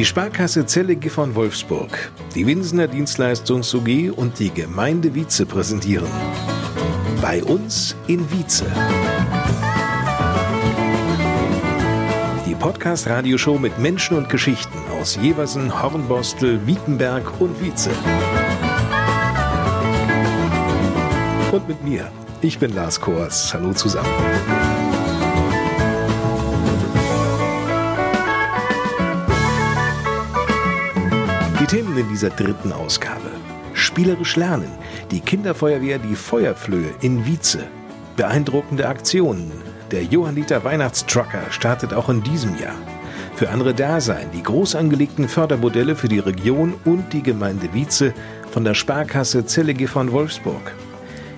Die Sparkasse Zelle Gifhorn Wolfsburg, die Winsener Dienstleistungs UG und die Gemeinde Wietze präsentieren. Bei uns in Wietze. Die Podcast-Radioshow mit Menschen und Geschichten aus Jeversen, Hornbostel, Wietenberg und Wietze. Und mit mir. Ich bin Lars Kors. Hallo zusammen. Themen in dieser dritten Ausgabe. Spielerisch lernen. Die Kinderfeuerwehr Die Feuerflöhe in Wietze. Beeindruckende Aktionen. Der Johanniter Weihnachtstrucker startet auch in diesem Jahr. Für andere Dasein die groß angelegten Fördermodelle für die Region und die Gemeinde Wietze von der Sparkasse Zellege von Wolfsburg.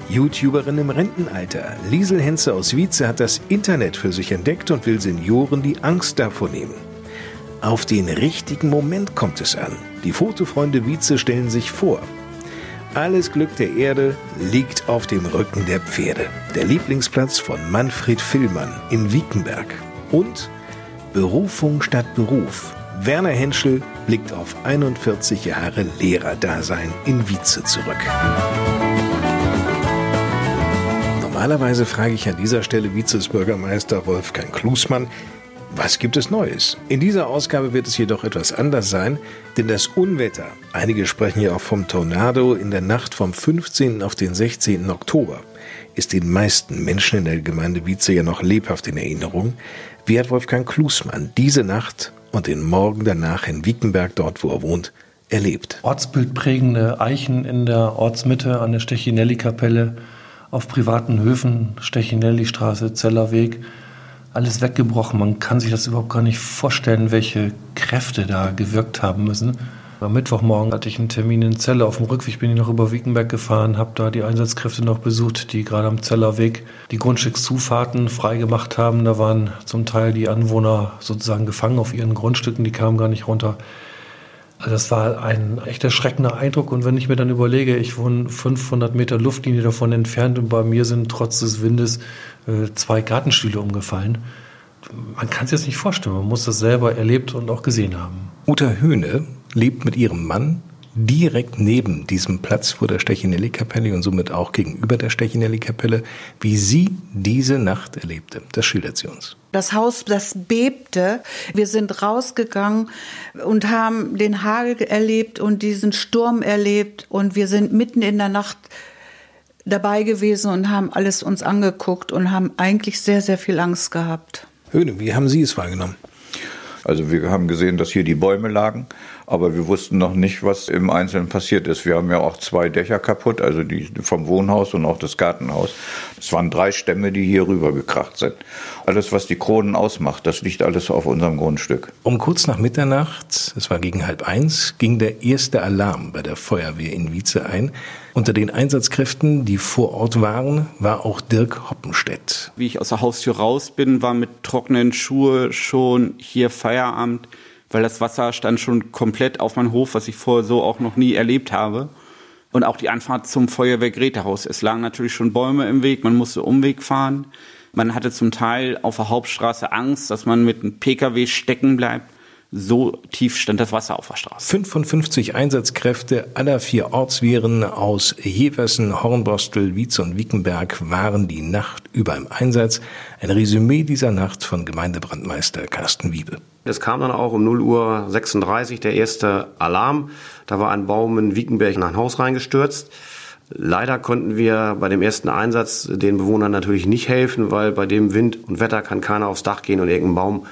YouTuberin im Rentenalter, Liesel Henze aus Wietze hat das Internet für sich entdeckt und will Senioren die Angst davor nehmen. Auf den richtigen Moment kommt es an. Die Fotofreunde Wietze stellen sich vor. Alles Glück der Erde liegt auf dem Rücken der Pferde. Der Lieblingsplatz von Manfred Villmann in Wiekenberg. Und Berufung statt Beruf. Werner Henschel blickt auf 41 Jahre Lehrerdasein in Wietze zurück. Normalerweise frage ich an dieser Stelle Vizebürgermeister Wolfgang Klusmann, was gibt es Neues? In dieser Ausgabe wird es jedoch etwas anders sein, denn das Unwetter, einige sprechen ja auch vom Tornado in der Nacht vom 15. auf den 16. Oktober, ist den meisten Menschen in der Gemeinde Wietze ja noch lebhaft in Erinnerung. Wie hat Wolfgang Klusmann diese Nacht und den Morgen danach in Wiekenberg, dort wo er wohnt, erlebt? Ortsbildprägende Eichen in der Ortsmitte an der Stechinelli-Kapelle auf privaten Höfen, Stechinelli-Straße, Zellerweg, alles weggebrochen. Man kann sich das überhaupt gar nicht vorstellen, welche Kräfte da gewirkt haben müssen. Am Mittwochmorgen hatte ich einen Termin in Celle. Auf dem Rückweg bin ich noch über Wiekenberg gefahren, habe da die Einsatzkräfte noch besucht, die gerade am Zellerweg die Grundstückszufahrten freigemacht haben. Da waren zum Teil die Anwohner sozusagen gefangen auf ihren Grundstücken, die kamen gar nicht runter. Also das war ein echt erschreckender Eindruck. Und wenn ich mir dann überlege, ich wohne 500 Meter Luftlinie davon entfernt und bei mir sind trotz des Windes äh, zwei Gartenstühle umgefallen. Man kann es jetzt nicht vorstellen. Man muss das selber erlebt und auch gesehen haben. Uta Höhne lebt mit ihrem Mann direkt neben diesem Platz vor der Stechinelli-Kapelle und somit auch gegenüber der Stechinelli-Kapelle, wie sie diese Nacht erlebte. Das schildert sie uns. Das Haus, das bebte. Wir sind rausgegangen und haben den Hagel erlebt und diesen Sturm erlebt und wir sind mitten in der Nacht dabei gewesen und haben alles uns angeguckt und haben eigentlich sehr, sehr viel Angst gehabt. Höhne, wie haben Sie es wahrgenommen? Also wir haben gesehen, dass hier die Bäume lagen, aber wir wussten noch nicht, was im Einzelnen passiert ist. Wir haben ja auch zwei Dächer kaputt, also die vom Wohnhaus und auch das Gartenhaus. Es waren drei Stämme, die hier rüber gekracht sind. Alles, was die Kronen ausmacht, das liegt alles auf unserem Grundstück. Um kurz nach Mitternacht, es war gegen halb eins, ging der erste Alarm bei der Feuerwehr in Wietze ein. Unter den Einsatzkräften, die vor Ort waren, war auch Dirk Hoppenstedt. Wie ich aus der Haustür raus bin, war mit trockenen Schuhe schon hier Feierabend, weil das Wasser stand schon komplett auf meinem Hof, was ich vorher so auch noch nie erlebt habe. Und auch die Anfahrt zum Feuerwehrgerätehaus. Es lagen natürlich schon Bäume im Weg, man musste Umweg fahren. Man hatte zum Teil auf der Hauptstraße Angst, dass man mit einem Pkw stecken bleibt so tief stand das Wasser auf der Straße. 55 Einsatzkräfte aller vier Ortswehren aus Heversen, Hornbostel, Wietz und Wickenberg waren die Nacht über im Einsatz. Ein Resümee dieser Nacht von Gemeindebrandmeister Carsten Wiebe. Es kam dann auch um 0 Uhr 36 der erste Alarm. Da war ein Baum in Wiekenberg in ein Haus reingestürzt. Leider konnten wir bei dem ersten Einsatz den Bewohnern natürlich nicht helfen, weil bei dem Wind und Wetter kann keiner aufs Dach gehen und irgendeinen Baum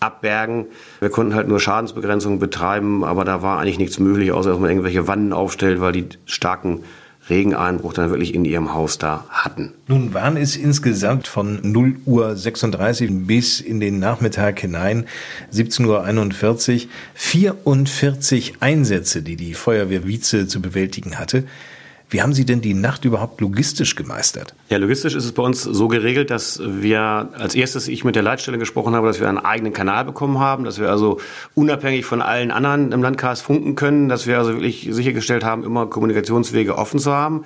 abbergen. Wir konnten halt nur Schadensbegrenzung betreiben, aber da war eigentlich nichts möglich, außer dass man irgendwelche Wannen aufstellt, weil die starken Regeneinbruch dann wirklich in ihrem Haus da hatten. Nun waren es insgesamt von 0 Uhr 36 bis in den Nachmittag hinein 17.41 Uhr 44 Einsätze, die die Feuerwehr Wietze zu bewältigen hatte. Wie haben Sie denn die Nacht überhaupt logistisch gemeistert? Ja, logistisch ist es bei uns so geregelt, dass wir als erstes ich mit der Leitstelle gesprochen habe, dass wir einen eigenen Kanal bekommen haben, dass wir also unabhängig von allen anderen im Landkreis funken können, dass wir also wirklich sichergestellt haben, immer Kommunikationswege offen zu haben.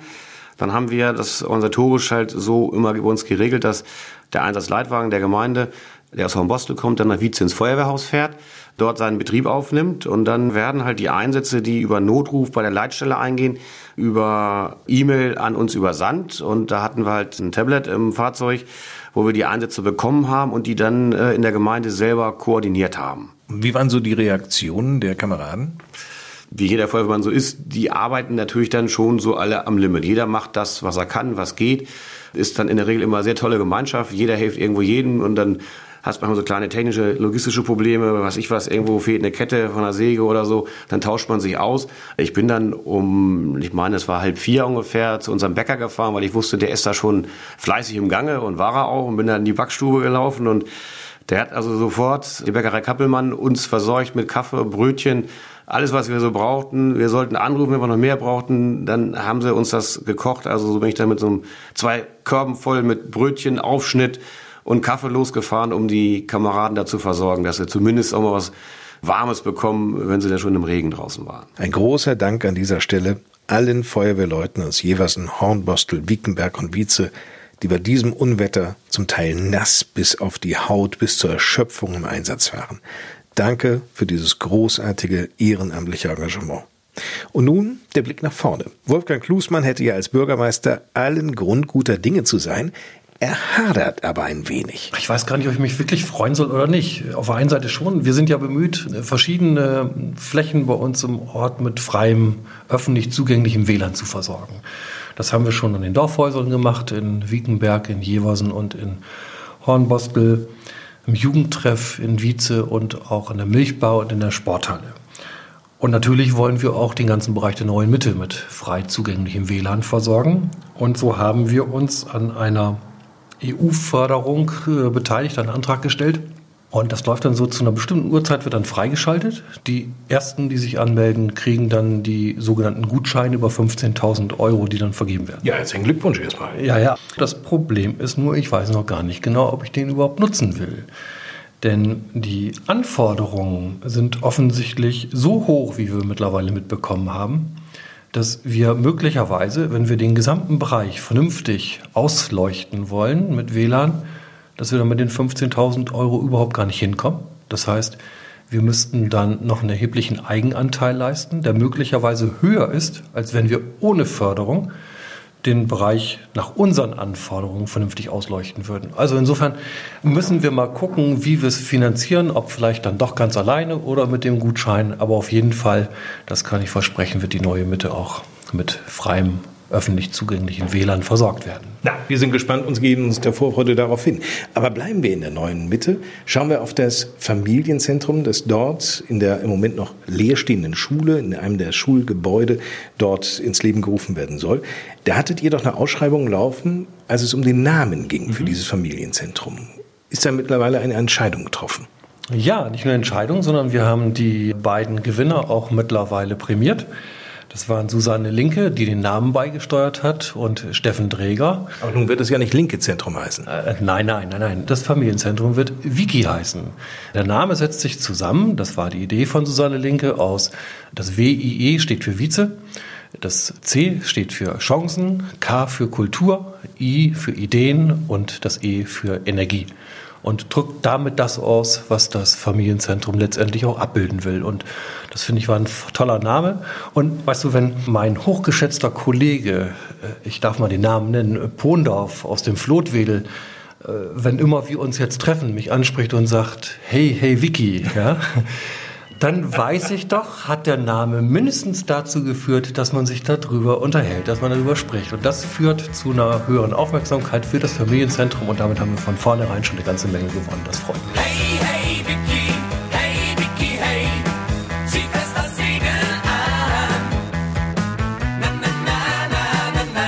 Dann haben wir das organisatorisch halt so immer bei uns geregelt, dass der Einsatzleitwagen der Gemeinde, der aus Hornbostel kommt, dann nach Wietze ins Feuerwehrhaus fährt, dort seinen Betrieb aufnimmt und dann werden halt die Einsätze, die über Notruf bei der Leitstelle eingehen, über E-Mail an uns übersandt und da hatten wir halt ein Tablet im Fahrzeug, wo wir die Einsätze bekommen haben und die dann äh, in der Gemeinde selber koordiniert haben. Wie waren so die Reaktionen der Kameraden? wie jeder Feuerwehrmann so ist, die arbeiten natürlich dann schon so alle am Limit. Jeder macht das, was er kann, was geht. Ist dann in der Regel immer sehr tolle Gemeinschaft. Jeder hilft irgendwo jedem und dann hast manchmal so kleine technische, logistische Probleme, was ich was, irgendwo fehlt eine Kette von einer Säge oder so, dann tauscht man sich aus. Ich bin dann um, ich meine, es war halb vier ungefähr, zu unserem Bäcker gefahren, weil ich wusste, der ist da schon fleißig im Gange und war er auch und bin dann in die Backstube gelaufen und der hat also sofort, die Bäckerei Kappelmann, uns versorgt mit Kaffee, Brötchen, alles, was wir so brauchten. Wir sollten anrufen, wenn wir noch mehr brauchten. Dann haben sie uns das gekocht. Also so bin ich dann mit so einem zwei Körben voll mit Brötchen, Aufschnitt und Kaffee losgefahren, um die Kameraden da zu versorgen, dass sie zumindest auch mal was Warmes bekommen, wenn sie dann schon im Regen draußen waren. Ein großer Dank an dieser Stelle allen Feuerwehrleuten aus Jeversen, Hornbostel, Wiekenberg und Wietze, die bei diesem Unwetter zum Teil nass bis auf die Haut bis zur Erschöpfung im Einsatz waren. Danke für dieses großartige ehrenamtliche Engagement. Und nun der Blick nach vorne. Wolfgang Klusmann hätte ja als Bürgermeister allen Grund guter Dinge zu sein. Er hadert aber ein wenig. Ich weiß gar nicht, ob ich mich wirklich freuen soll oder nicht. Auf der einen Seite schon. Wir sind ja bemüht, verschiedene Flächen bei uns im Ort mit freiem, öffentlich zugänglichem WLAN zu versorgen. Das haben wir schon an den Dorfhäusern gemacht, in Wiekenberg, in Jeversen und in Hornbostel im Jugendtreff in Wietze und auch in der Milchbau und in der Sporthalle. Und natürlich wollen wir auch den ganzen Bereich der neuen Mitte mit frei zugänglichem WLAN versorgen. Und so haben wir uns an einer EU-Förderung äh, beteiligt, einen Antrag gestellt, und das läuft dann so zu einer bestimmten Uhrzeit, wird dann freigeschaltet. Die ersten, die sich anmelden, kriegen dann die sogenannten Gutscheine über 15.000 Euro, die dann vergeben werden. Ja, herzlichen Glückwunsch erstmal. Ja, ja. Das Problem ist nur, ich weiß noch gar nicht genau, ob ich den überhaupt nutzen will. Denn die Anforderungen sind offensichtlich so hoch, wie wir mittlerweile mitbekommen haben, dass wir möglicherweise, wenn wir den gesamten Bereich vernünftig ausleuchten wollen mit WLAN, dass wir dann mit den 15.000 Euro überhaupt gar nicht hinkommen. Das heißt, wir müssten dann noch einen erheblichen Eigenanteil leisten, der möglicherweise höher ist, als wenn wir ohne Förderung den Bereich nach unseren Anforderungen vernünftig ausleuchten würden. Also insofern müssen wir mal gucken, wie wir es finanzieren, ob vielleicht dann doch ganz alleine oder mit dem Gutschein. Aber auf jeden Fall, das kann ich versprechen, wird die neue Mitte auch mit freiem öffentlich zugänglichen WLAN versorgt werden. Na, wir sind gespannt und geben uns der Vorfreude darauf hin. Aber bleiben wir in der neuen Mitte. Schauen wir auf das Familienzentrum, das dort in der im Moment noch leerstehenden Schule, in einem der Schulgebäude, dort ins Leben gerufen werden soll. Da hattet ihr doch eine Ausschreibung laufen, als es um den Namen ging mhm. für dieses Familienzentrum. Ist da mittlerweile eine Entscheidung getroffen? Ja, nicht nur eine Entscheidung, sondern wir haben die beiden Gewinner auch mittlerweile prämiert. Das waren Susanne Linke, die den Namen beigesteuert hat, und Steffen Dräger. Aber nun wird es ja nicht Linke Zentrum heißen. Äh, nein, nein, nein, nein. Das Familienzentrum wird Wiki heißen. Der Name setzt sich zusammen, das war die Idee von Susanne Linke, aus das WIE steht für Vize, das C steht für Chancen, K für Kultur, I für Ideen und das E für Energie und drückt damit das aus, was das Familienzentrum letztendlich auch abbilden will. Und das finde ich war ein toller Name. Und weißt du, wenn mein hochgeschätzter Kollege, äh, ich darf mal den Namen nennen, Pondorf aus dem Flotwedel, äh, wenn immer wir uns jetzt treffen, mich anspricht und sagt, hey, hey Vicky, ja, dann weiß ich doch, hat der Name mindestens dazu geführt, dass man sich darüber unterhält, dass man darüber spricht. Und das führt zu einer höheren Aufmerksamkeit für das Familienzentrum und damit haben wir von vornherein schon eine ganze Menge gewonnen. Das freut mich. Hey, hey, Vicky, hey, Vicky, hey, zieh fest das Segel an. Na, na, na, na, na, na,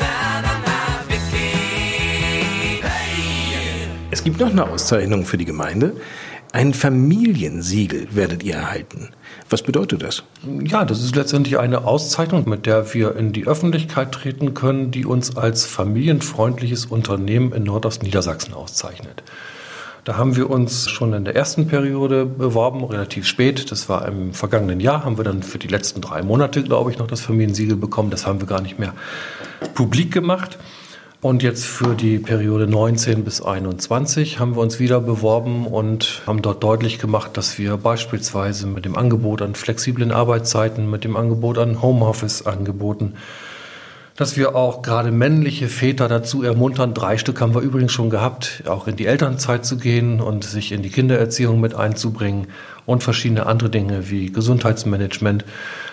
na, na, na, Vicky, hey. Es gibt noch eine Auszeichnung für die Gemeinde. Ein Familiensiegel werdet ihr erhalten. Was bedeutet das? Ja, das ist letztendlich eine Auszeichnung, mit der wir in die Öffentlichkeit treten können, die uns als familienfreundliches Unternehmen in Nordostniedersachsen auszeichnet. Da haben wir uns schon in der ersten Periode beworben, relativ spät. Das war im vergangenen Jahr. Haben wir dann für die letzten drei Monate, glaube ich, noch das Familiensiegel bekommen. Das haben wir gar nicht mehr publik gemacht. Und jetzt für die Periode 19 bis 21 haben wir uns wieder beworben und haben dort deutlich gemacht, dass wir beispielsweise mit dem Angebot an flexiblen Arbeitszeiten, mit dem Angebot an Homeoffice-Angeboten, dass wir auch gerade männliche Väter dazu ermuntern, drei Stück haben wir übrigens schon gehabt, auch in die Elternzeit zu gehen und sich in die Kindererziehung mit einzubringen und verschiedene andere Dinge wie Gesundheitsmanagement.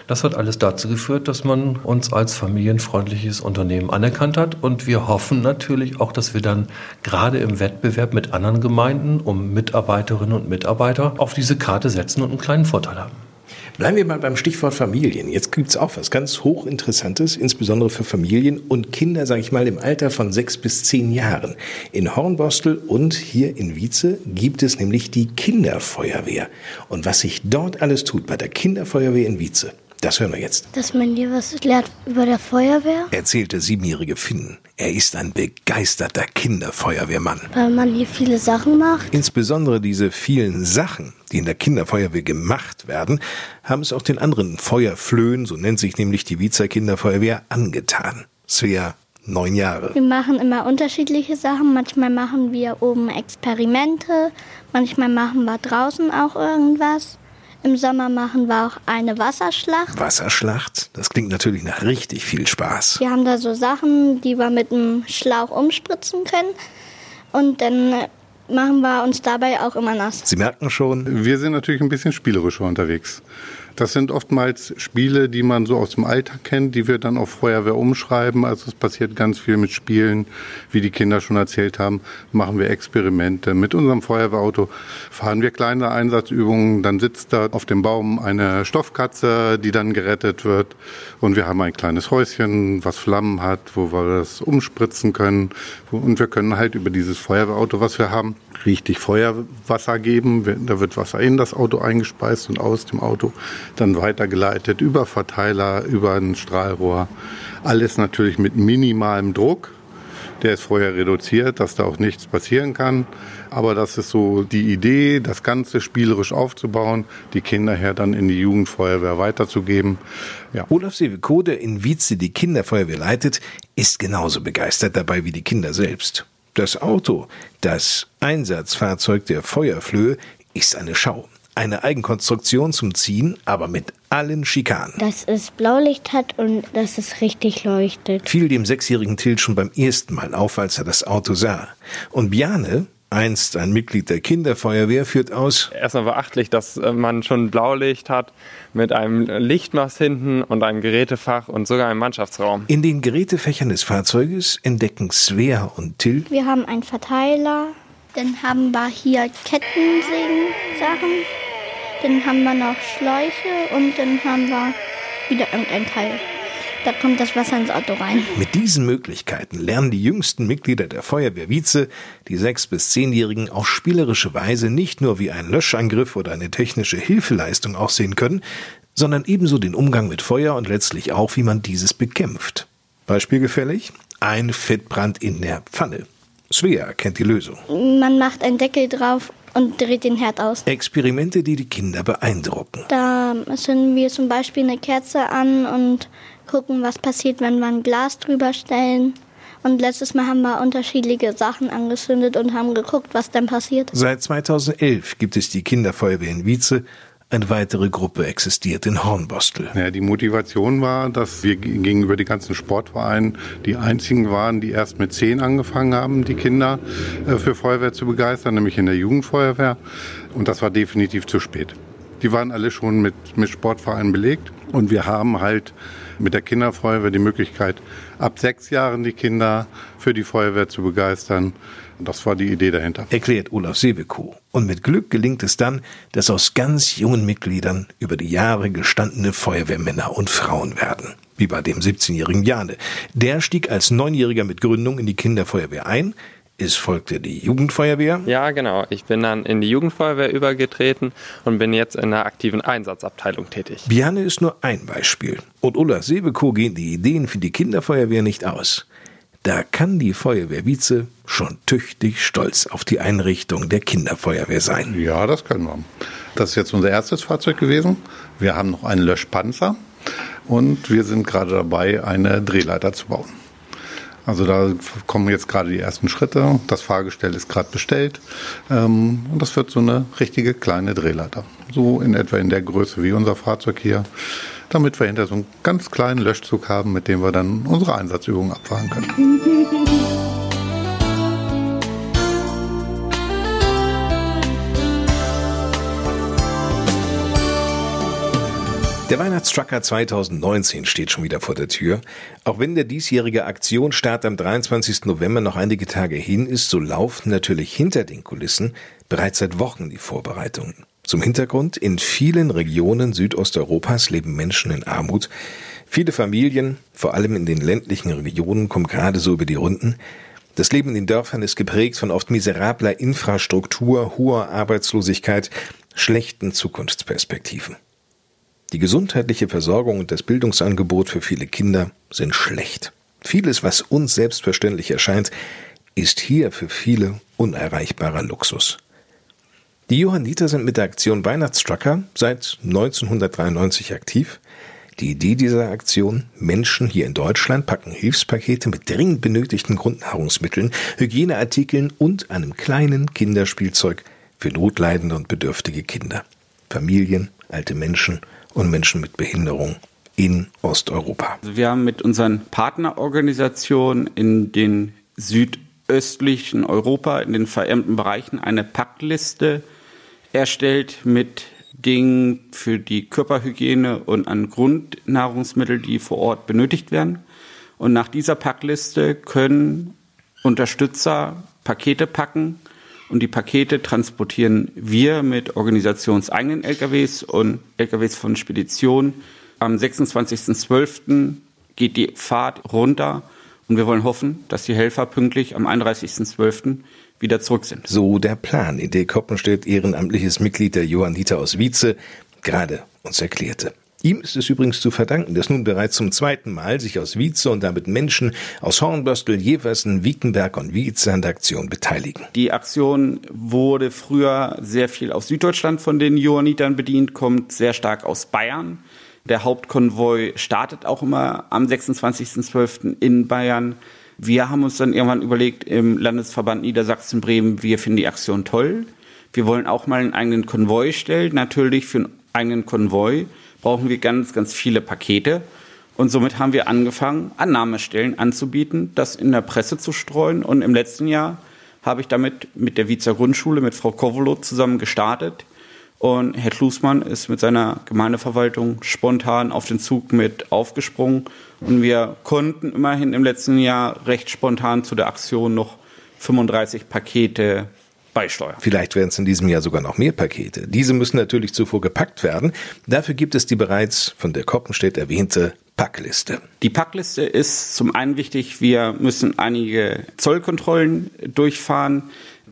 Das hat alles dazu geführt, dass man uns als familienfreundliches Unternehmen anerkannt hat. Und wir hoffen natürlich auch, dass wir dann gerade im Wettbewerb mit anderen Gemeinden um Mitarbeiterinnen und Mitarbeiter auf diese Karte setzen und einen kleinen Vorteil haben. Bleiben wir mal beim Stichwort Familien. Jetzt gibt es auch was ganz hochinteressantes, insbesondere für Familien und Kinder, sage ich mal, im Alter von sechs bis zehn Jahren. In Hornbostel und hier in Wietze gibt es nämlich die Kinderfeuerwehr. Und was sich dort alles tut bei der Kinderfeuerwehr in Wietze, das hören wir jetzt. Dass man hier was lernt über der Feuerwehr. Erzählte siebenjährige Finn. Er ist ein begeisterter Kinderfeuerwehrmann. Weil man hier viele Sachen macht. Insbesondere diese vielen Sachen, die in der Kinderfeuerwehr gemacht werden, haben es auch den anderen Feuerflöhen, so nennt sich nämlich die Wiezer Kinderfeuerwehr, angetan. Svea neun Jahre. Wir machen immer unterschiedliche Sachen. Manchmal machen wir oben Experimente, manchmal machen wir draußen auch irgendwas. Im Sommer machen wir auch eine Wasserschlacht. Wasserschlacht? Das klingt natürlich nach richtig viel Spaß. Wir haben da so Sachen, die wir mit einem Schlauch umspritzen können. Und dann machen wir uns dabei auch immer nass. Sie merken schon. Wir sind natürlich ein bisschen spielerischer unterwegs. Das sind oftmals Spiele, die man so aus dem Alltag kennt, die wir dann auf Feuerwehr umschreiben. Also es passiert ganz viel mit Spielen, wie die Kinder schon erzählt haben, machen wir Experimente. Mit unserem Feuerwehrauto fahren wir kleine Einsatzübungen, dann sitzt da auf dem Baum eine Stoffkatze, die dann gerettet wird. Und wir haben ein kleines Häuschen, was Flammen hat, wo wir das umspritzen können. Und wir können halt über dieses Feuerwehrauto, was wir haben, richtig Feuerwasser geben. Da wird Wasser in das Auto eingespeist und aus dem Auto dann weitergeleitet über Verteiler, über ein Strahlrohr. Alles natürlich mit minimalem Druck. Der ist vorher reduziert, dass da auch nichts passieren kann. Aber das ist so die Idee, das Ganze spielerisch aufzubauen, die Kinder her dann in die Jugendfeuerwehr weiterzugeben. Ja. Olaf Seweko, der in Wietze die Kinderfeuerwehr leitet, ist genauso begeistert dabei wie die Kinder selbst. Das Auto, das Einsatzfahrzeug der Feuerflöhe, ist eine Schau. Eine Eigenkonstruktion zum Ziehen, aber mit allen Schikanen. Dass es Blaulicht hat und dass es richtig leuchtet. Fiel dem sechsjährigen Till schon beim ersten Mal auf, als er das Auto sah. Und Bjane, einst ein Mitglied der Kinderfeuerwehr, führt aus. Erstmal beachtlich, dass äh, man schon Blaulicht hat mit einem Lichtmast hinten und einem Gerätefach und sogar einem Mannschaftsraum. In den Gerätefächern des Fahrzeuges entdecken Svea und Till. Wir haben einen Verteiler, dann haben wir hier Kettensägen-Sachen. Dann haben wir noch Schläuche und dann haben wir wieder irgendein Teil. Da kommt das Wasser ins Auto rein. Mit diesen Möglichkeiten lernen die jüngsten Mitglieder der Feuerwehr Wietze, die sechs- bis zehnjährigen, auf spielerische Weise nicht nur wie ein Löschangriff oder eine technische Hilfeleistung aussehen können, sondern ebenso den Umgang mit Feuer und letztlich auch, wie man dieses bekämpft. Beispielgefällig? Ein Fettbrand in der Pfanne. Svea kennt die Lösung. Man macht einen Deckel drauf und dreht den Herd aus. Experimente, die die Kinder beeindrucken. Da zünden wir zum Beispiel eine Kerze an und gucken, was passiert, wenn wir ein Glas drüber stellen. Und letztes Mal haben wir unterschiedliche Sachen angezündet und haben geguckt, was dann passiert. Seit 2011 gibt es die Kinderfeuerwehr in Wietze. Eine weitere Gruppe existiert in Hornbostel. Ja, die Motivation war, dass wir gegenüber den ganzen Sportvereinen die einzigen waren, die erst mit zehn angefangen haben, die Kinder äh, für Feuerwehr zu begeistern, nämlich in der Jugendfeuerwehr. Und das war definitiv zu spät. Die waren alle schon mit, mit Sportvereinen belegt. Und wir haben halt mit der Kinderfeuerwehr die Möglichkeit, ab sechs Jahren die Kinder für die Feuerwehr zu begeistern. Das war die Idee dahinter. Erklärt Olaf Sebekow. Und mit Glück gelingt es dann, dass aus ganz jungen Mitgliedern über die Jahre gestandene Feuerwehrmänner und Frauen werden. Wie bei dem 17-jährigen Jane. Der stieg als Neunjähriger mit Gründung in die Kinderfeuerwehr ein, es folgte die Jugendfeuerwehr. Ja, genau. Ich bin dann in die Jugendfeuerwehr übergetreten und bin jetzt in der aktiven Einsatzabteilung tätig. Biane ist nur ein Beispiel. Und Ulla Sebekow gehen die Ideen für die Kinderfeuerwehr nicht aus. Da kann die Feuerwehr Wietze schon tüchtig stolz auf die Einrichtung der Kinderfeuerwehr sein. Ja, das können wir. Das ist jetzt unser erstes Fahrzeug gewesen. Wir haben noch einen Löschpanzer und wir sind gerade dabei, eine Drehleiter zu bauen. Also da kommen jetzt gerade die ersten Schritte. Das Fahrgestell ist gerade bestellt. Ähm, und das wird so eine richtige kleine Drehleiter. So in etwa in der Größe wie unser Fahrzeug hier. Damit wir hinter so einen ganz kleinen Löschzug haben, mit dem wir dann unsere Einsatzübungen abfahren können. Der Weihnachtstrucker 2019 steht schon wieder vor der Tür. Auch wenn der diesjährige Aktionsstart am 23. November noch einige Tage hin ist, so laufen natürlich hinter den Kulissen bereits seit Wochen die Vorbereitungen. Zum Hintergrund, in vielen Regionen Südosteuropas leben Menschen in Armut. Viele Familien, vor allem in den ländlichen Regionen, kommen gerade so über die Runden. Das Leben in den Dörfern ist geprägt von oft miserabler Infrastruktur, hoher Arbeitslosigkeit, schlechten Zukunftsperspektiven. Die gesundheitliche Versorgung und das Bildungsangebot für viele Kinder sind schlecht. Vieles, was uns selbstverständlich erscheint, ist hier für viele unerreichbarer Luxus. Die Johanniter sind mit der Aktion Weihnachtstrucker seit 1993 aktiv. Die Idee dieser Aktion, Menschen hier in Deutschland packen Hilfspakete mit dringend benötigten Grundnahrungsmitteln, Hygieneartikeln und einem kleinen Kinderspielzeug für notleidende und bedürftige Kinder, Familien, alte Menschen und Menschen mit Behinderung in Osteuropa. Also wir haben mit unseren Partnerorganisationen in den südöstlichen Europa, in den verärmten Bereichen, eine Packliste erstellt mit Dingen für die Körperhygiene und an Grundnahrungsmittel, die vor Ort benötigt werden. Und nach dieser Packliste können Unterstützer Pakete packen und die Pakete transportieren wir mit organisationseigenen LKWs und LKWs von Spedition. Am 26.12. geht die Fahrt runter und wir wollen hoffen, dass die Helfer pünktlich am 31.12 wieder zurück sind. So der Plan, in der Koppenstedt ehrenamtliches Mitglied der Johanniter aus Wietze gerade uns erklärte. Ihm ist es übrigens zu verdanken, dass nun bereits zum zweiten Mal sich aus Wietze und damit Menschen aus Hornböstel, Jeversen, Wiekenberg und Wietze an der Aktion beteiligen. Die Aktion wurde früher sehr viel aus Süddeutschland von den Johannitern bedient, kommt sehr stark aus Bayern. Der Hauptkonvoi startet auch immer am 26.12. in Bayern. Wir haben uns dann irgendwann überlegt im Landesverband Niedersachsen-Bremen, wir finden die Aktion toll. Wir wollen auch mal einen eigenen Konvoi stellen. Natürlich für einen eigenen Konvoi brauchen wir ganz, ganz viele Pakete. Und somit haben wir angefangen, Annahmestellen anzubieten, das in der Presse zu streuen. Und im letzten Jahr habe ich damit mit der Wiezer Grundschule, mit Frau Kovolo zusammen gestartet. Und Herr Klusmann ist mit seiner Gemeindeverwaltung spontan auf den Zug mit aufgesprungen. Und wir konnten immerhin im letzten Jahr recht spontan zu der Aktion noch 35 Pakete beisteuern. Vielleicht werden es in diesem Jahr sogar noch mehr Pakete. Diese müssen natürlich zuvor gepackt werden. Dafür gibt es die bereits von der Koppenstedt erwähnte Packliste. Die Packliste ist zum einen wichtig, wir müssen einige Zollkontrollen durchfahren.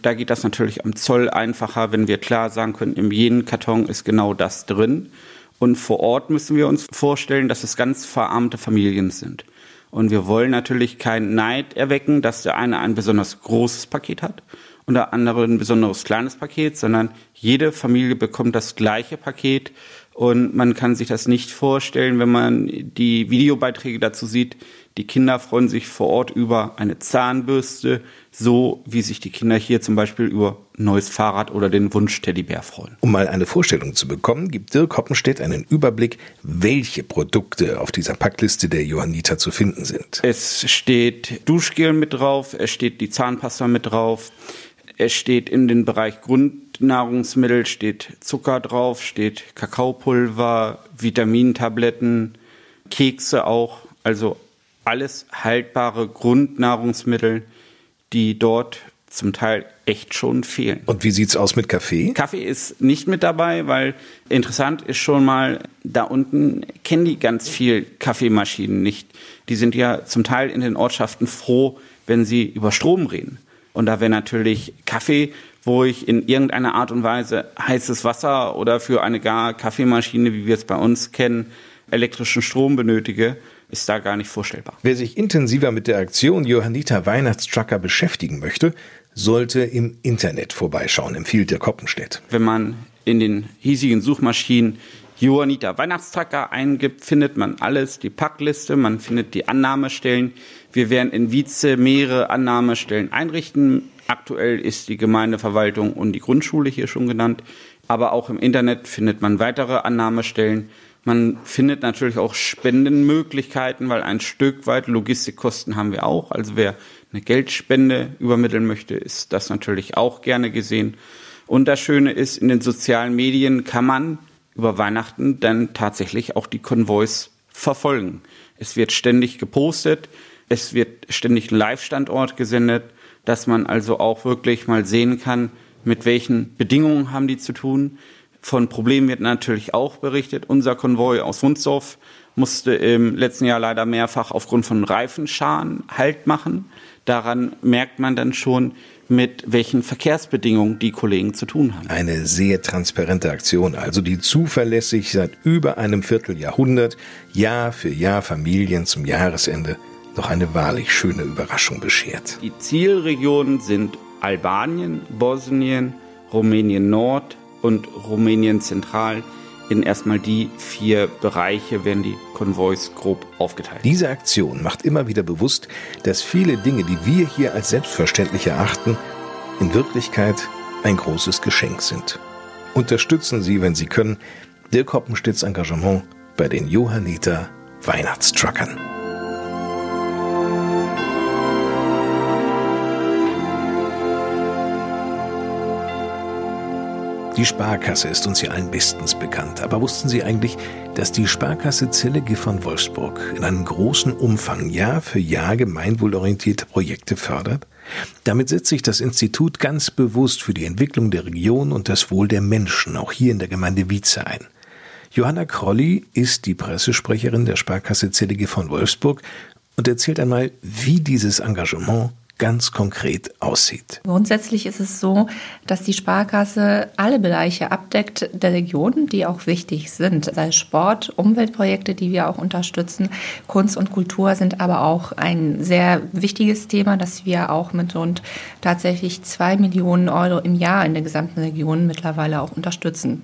Da geht das natürlich am Zoll einfacher, wenn wir klar sagen können, in jedem Karton ist genau das drin. Und vor Ort müssen wir uns vorstellen, dass es ganz verarmte Familien sind. Und wir wollen natürlich keinen Neid erwecken, dass der eine ein besonders großes Paket hat und der andere ein besonderes kleines Paket, sondern jede Familie bekommt das gleiche Paket und man kann sich das nicht vorstellen, wenn man die Videobeiträge dazu sieht. Die Kinder freuen sich vor Ort über eine Zahnbürste, so wie sich die Kinder hier zum Beispiel über ein neues Fahrrad oder den Wunsch Teddybär freuen. Um mal eine Vorstellung zu bekommen, gibt Dirk Hoppenstedt einen Überblick, welche Produkte auf dieser Packliste der Johanniter zu finden sind. Es steht Duschgel mit drauf, es steht die Zahnpasta mit drauf, es steht in den Bereich Grundnahrungsmittel, steht Zucker drauf, steht Kakaopulver, Vitamintabletten, Kekse auch, also alles haltbare Grundnahrungsmittel, die dort zum Teil echt schon fehlen. Und wie sieht's aus mit Kaffee? Kaffee ist nicht mit dabei, weil interessant ist schon mal, da unten kennen die ganz viel Kaffeemaschinen nicht. Die sind ja zum Teil in den Ortschaften froh, wenn sie über Strom reden. Und da wäre natürlich Kaffee, wo ich in irgendeiner Art und Weise heißes Wasser oder für eine gar Kaffeemaschine, wie wir es bei uns kennen, elektrischen Strom benötige, ist da gar nicht vorstellbar. Wer sich intensiver mit der Aktion Johanniter Weihnachtstrucker beschäftigen möchte, sollte im Internet vorbeischauen, empfiehlt der Koppenstedt. Wenn man in den hiesigen Suchmaschinen Johanniter Weihnachtstrucker eingibt, findet man alles, die Packliste, man findet die Annahmestellen. Wir werden in Wietze mehrere Annahmestellen einrichten. Aktuell ist die Gemeindeverwaltung und die Grundschule hier schon genannt. Aber auch im Internet findet man weitere Annahmestellen. Man findet natürlich auch Spendenmöglichkeiten, weil ein Stück weit Logistikkosten haben wir auch. Also wer eine Geldspende übermitteln möchte, ist das natürlich auch gerne gesehen. Und das Schöne ist, in den sozialen Medien kann man über Weihnachten dann tatsächlich auch die Konvois verfolgen. Es wird ständig gepostet, es wird ständig ein Live-Standort gesendet, dass man also auch wirklich mal sehen kann, mit welchen Bedingungen haben die zu tun. Von Problemen wird natürlich auch berichtet. Unser Konvoi aus Wunsdorf musste im letzten Jahr leider mehrfach aufgrund von Reifenscharen Halt machen. Daran merkt man dann schon, mit welchen Verkehrsbedingungen die Kollegen zu tun haben. Eine sehr transparente Aktion, also die zuverlässig seit über einem Vierteljahrhundert Jahr für Jahr Familien zum Jahresende noch eine wahrlich schöne Überraschung beschert. Die Zielregionen sind Albanien, Bosnien, Rumänien Nord und Rumänien Zentral. In erstmal die vier Bereiche werden die Konvois grob aufgeteilt. Diese Aktion macht immer wieder bewusst, dass viele Dinge, die wir hier als selbstverständlich erachten, in Wirklichkeit ein großes Geschenk sind. Unterstützen Sie, wenn Sie können, Dirk Hoppenstedts Engagement bei den Johanniter Weihnachtstruckern. Die Sparkasse ist uns ja allen bestens bekannt. Aber wussten Sie eigentlich, dass die Sparkasse Zillige von Wolfsburg in einem großen Umfang Jahr für Jahr gemeinwohlorientierte Projekte fördert? Damit setzt sich das Institut ganz bewusst für die Entwicklung der Region und das Wohl der Menschen, auch hier in der Gemeinde Wietze ein. Johanna Krolli ist die Pressesprecherin der Sparkasse Zillige von Wolfsburg und erzählt einmal, wie dieses Engagement ganz konkret aussieht. Grundsätzlich ist es so, dass die Sparkasse alle Bereiche abdeckt der Region, die auch wichtig sind. Sei es Sport, Umweltprojekte, die wir auch unterstützen. Kunst und Kultur sind aber auch ein sehr wichtiges Thema, das wir auch mit rund tatsächlich zwei Millionen Euro im Jahr in der gesamten Region mittlerweile auch unterstützen.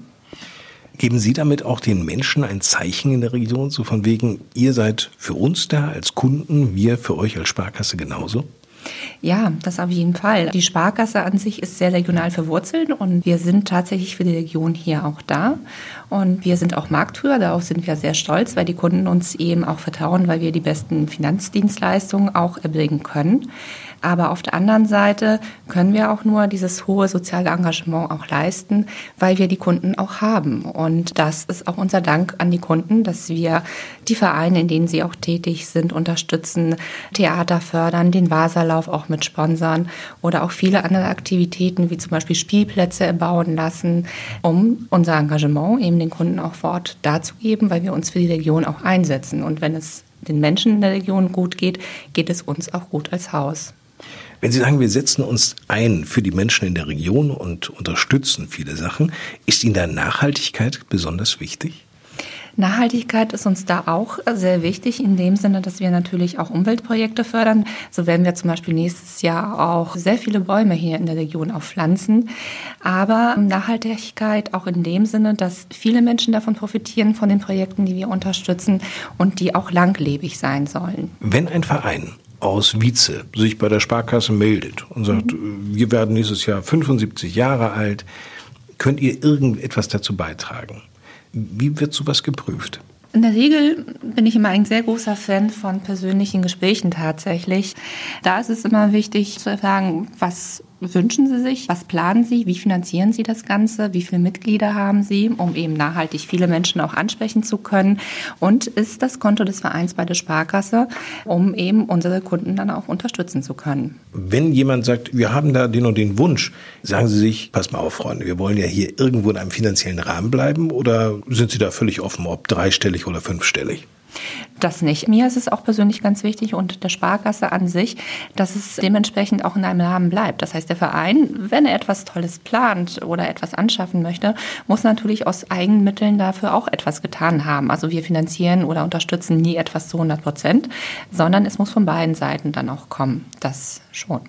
Geben Sie damit auch den Menschen ein Zeichen in der Region, so von wegen, ihr seid für uns da als Kunden, wir für euch als Sparkasse genauso? Ja, das auf jeden Fall. Die Sparkasse an sich ist sehr regional verwurzelt und wir sind tatsächlich für die Region hier auch da. Und wir sind auch Marktführer, darauf sind wir sehr stolz, weil die Kunden uns eben auch vertrauen, weil wir die besten Finanzdienstleistungen auch erbringen können. Aber auf der anderen Seite können wir auch nur dieses hohe soziale Engagement auch leisten, weil wir die Kunden auch haben. Und das ist auch unser Dank an die Kunden, dass wir die Vereine, in denen sie auch tätig sind, unterstützen, Theater fördern, den Vaserlauf auch mit sponsern oder auch viele andere Aktivitäten wie zum Beispiel Spielplätze bauen lassen, um unser Engagement eben den Kunden auch vor Ort darzugeben, weil wir uns für die Region auch einsetzen. Und wenn es den Menschen in der Region gut geht, geht es uns auch gut als Haus. Wenn Sie sagen, wir setzen uns ein für die Menschen in der Region und unterstützen viele Sachen, ist Ihnen da Nachhaltigkeit besonders wichtig? Nachhaltigkeit ist uns da auch sehr wichtig, in dem Sinne, dass wir natürlich auch Umweltprojekte fördern. So werden wir zum Beispiel nächstes Jahr auch sehr viele Bäume hier in der Region auch pflanzen. Aber Nachhaltigkeit auch in dem Sinne, dass viele Menschen davon profitieren, von den Projekten, die wir unterstützen und die auch langlebig sein sollen. Wenn ein Verein aus Wietze sich bei der Sparkasse meldet und sagt, mhm. wir werden nächstes Jahr 75 Jahre alt, könnt ihr irgendetwas dazu beitragen? Wie wird sowas geprüft? In der Regel bin ich immer ein sehr großer Fan von persönlichen Gesprächen tatsächlich. Da ist es immer wichtig zu fragen, was wünschen Sie sich? Was planen Sie? Wie finanzieren Sie das Ganze? Wie viele Mitglieder haben Sie, um eben nachhaltig viele Menschen auch ansprechen zu können? Und ist das Konto des Vereins bei der Sparkasse, um eben unsere Kunden dann auch unterstützen zu können? Wenn jemand sagt, wir haben da den und den Wunsch, sagen Sie sich, pass mal auf, Freunde, wir wollen ja hier irgendwo in einem finanziellen Rahmen bleiben oder sind Sie da völlig offen, ob dreistellig oder fünfstellig? Das nicht. Mir ist es auch persönlich ganz wichtig und der Sparkasse an sich, dass es dementsprechend auch in einem Rahmen bleibt. Das heißt, der Verein, wenn er etwas Tolles plant oder etwas anschaffen möchte, muss natürlich aus Eigenmitteln dafür auch etwas getan haben. Also wir finanzieren oder unterstützen nie etwas zu 100 Prozent, sondern es muss von beiden Seiten dann auch kommen. Das schon.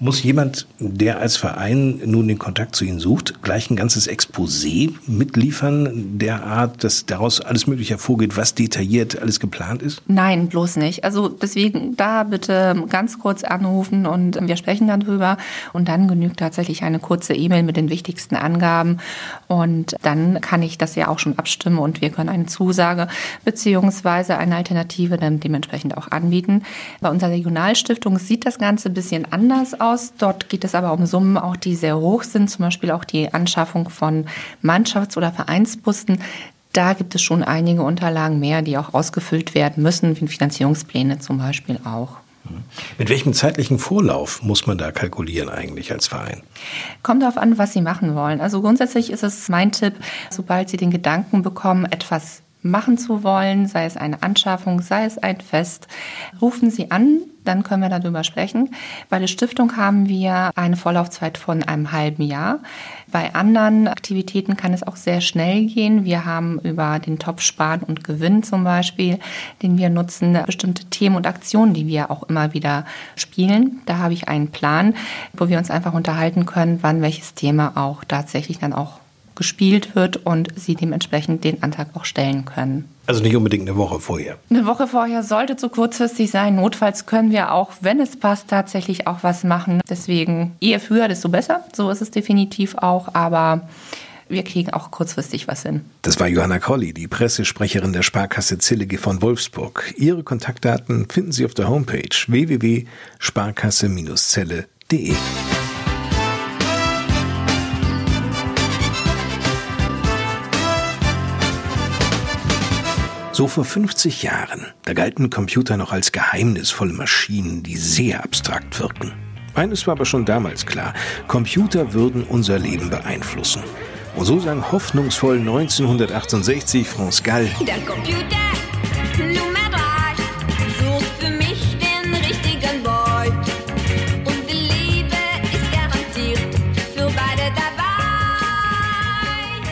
Muss jemand, der als Verein nun den Kontakt zu Ihnen sucht, gleich ein ganzes Exposé mitliefern, der Art, dass daraus alles Mögliche hervorgeht, was detailliert alles geplant ist? Nein, bloß nicht. Also deswegen da bitte ganz kurz anrufen und wir sprechen dann drüber. Und dann genügt tatsächlich eine kurze E-Mail mit den wichtigsten Angaben. Und dann kann ich das ja auch schon abstimmen und wir können eine Zusage beziehungsweise eine Alternative dann dementsprechend auch anbieten. Bei unserer Regionalstiftung sieht das Ganze ein bisschen anders anders aus. Dort geht es aber um Summen auch, die sehr hoch sind, zum Beispiel auch die Anschaffung von Mannschafts- oder Vereinsbusten. Da gibt es schon einige Unterlagen mehr, die auch ausgefüllt werden müssen, wie Finanzierungspläne zum Beispiel auch. Mit welchem zeitlichen Vorlauf muss man da kalkulieren eigentlich als Verein? Kommt darauf an, was Sie machen wollen. Also grundsätzlich ist es mein Tipp, sobald Sie den Gedanken bekommen, etwas machen zu wollen, sei es eine Anschaffung, sei es ein Fest, rufen Sie an, dann können wir darüber sprechen. Bei der Stiftung haben wir eine Vorlaufzeit von einem halben Jahr. Bei anderen Aktivitäten kann es auch sehr schnell gehen. Wir haben über den Topf Sparen und Gewinn zum Beispiel, den wir nutzen, bestimmte Themen und Aktionen, die wir auch immer wieder spielen. Da habe ich einen Plan, wo wir uns einfach unterhalten können, wann welches Thema auch tatsächlich dann auch gespielt wird und sie dementsprechend den Antrag auch stellen können. Also nicht unbedingt eine Woche vorher. Eine Woche vorher sollte zu kurzfristig sein. Notfalls können wir auch, wenn es passt, tatsächlich auch was machen. Deswegen ehe früher, desto besser. So ist es definitiv auch. Aber wir kriegen auch kurzfristig was hin. Das war Johanna Colli, die Pressesprecherin der Sparkasse Zillige von Wolfsburg. Ihre Kontaktdaten finden Sie auf der Homepage www.sparkasse-zelle.de. So vor 50 Jahren, da galten Computer noch als geheimnisvolle Maschinen, die sehr abstrakt wirken. Eines war aber schon damals klar, Computer würden unser Leben beeinflussen. Und so sang hoffnungsvoll 1968 France Gall. Der Computer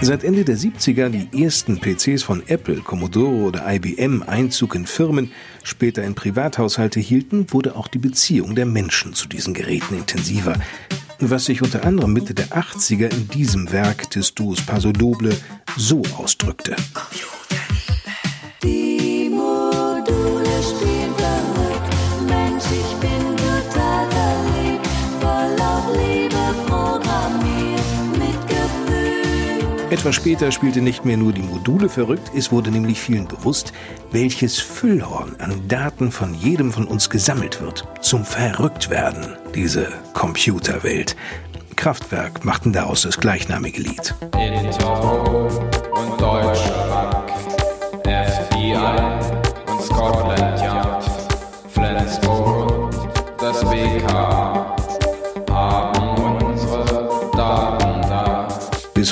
Seit Ende der 70er die ersten PCs von Apple, Commodore oder IBM Einzug in Firmen, später in Privathaushalte hielten, wurde auch die Beziehung der Menschen zu diesen Geräten intensiver. Was sich unter anderem Mitte der 80er in diesem Werk des Duos Paso Doble so ausdrückte. Die Etwas später spielte nicht mehr nur die Module verrückt, es wurde nämlich vielen bewusst, welches Füllhorn an Daten von jedem von uns gesammelt wird. Zum Verrücktwerden, diese Computerwelt. Kraftwerk machten daraus das gleichnamige Lied. Inter und Deutsche FBI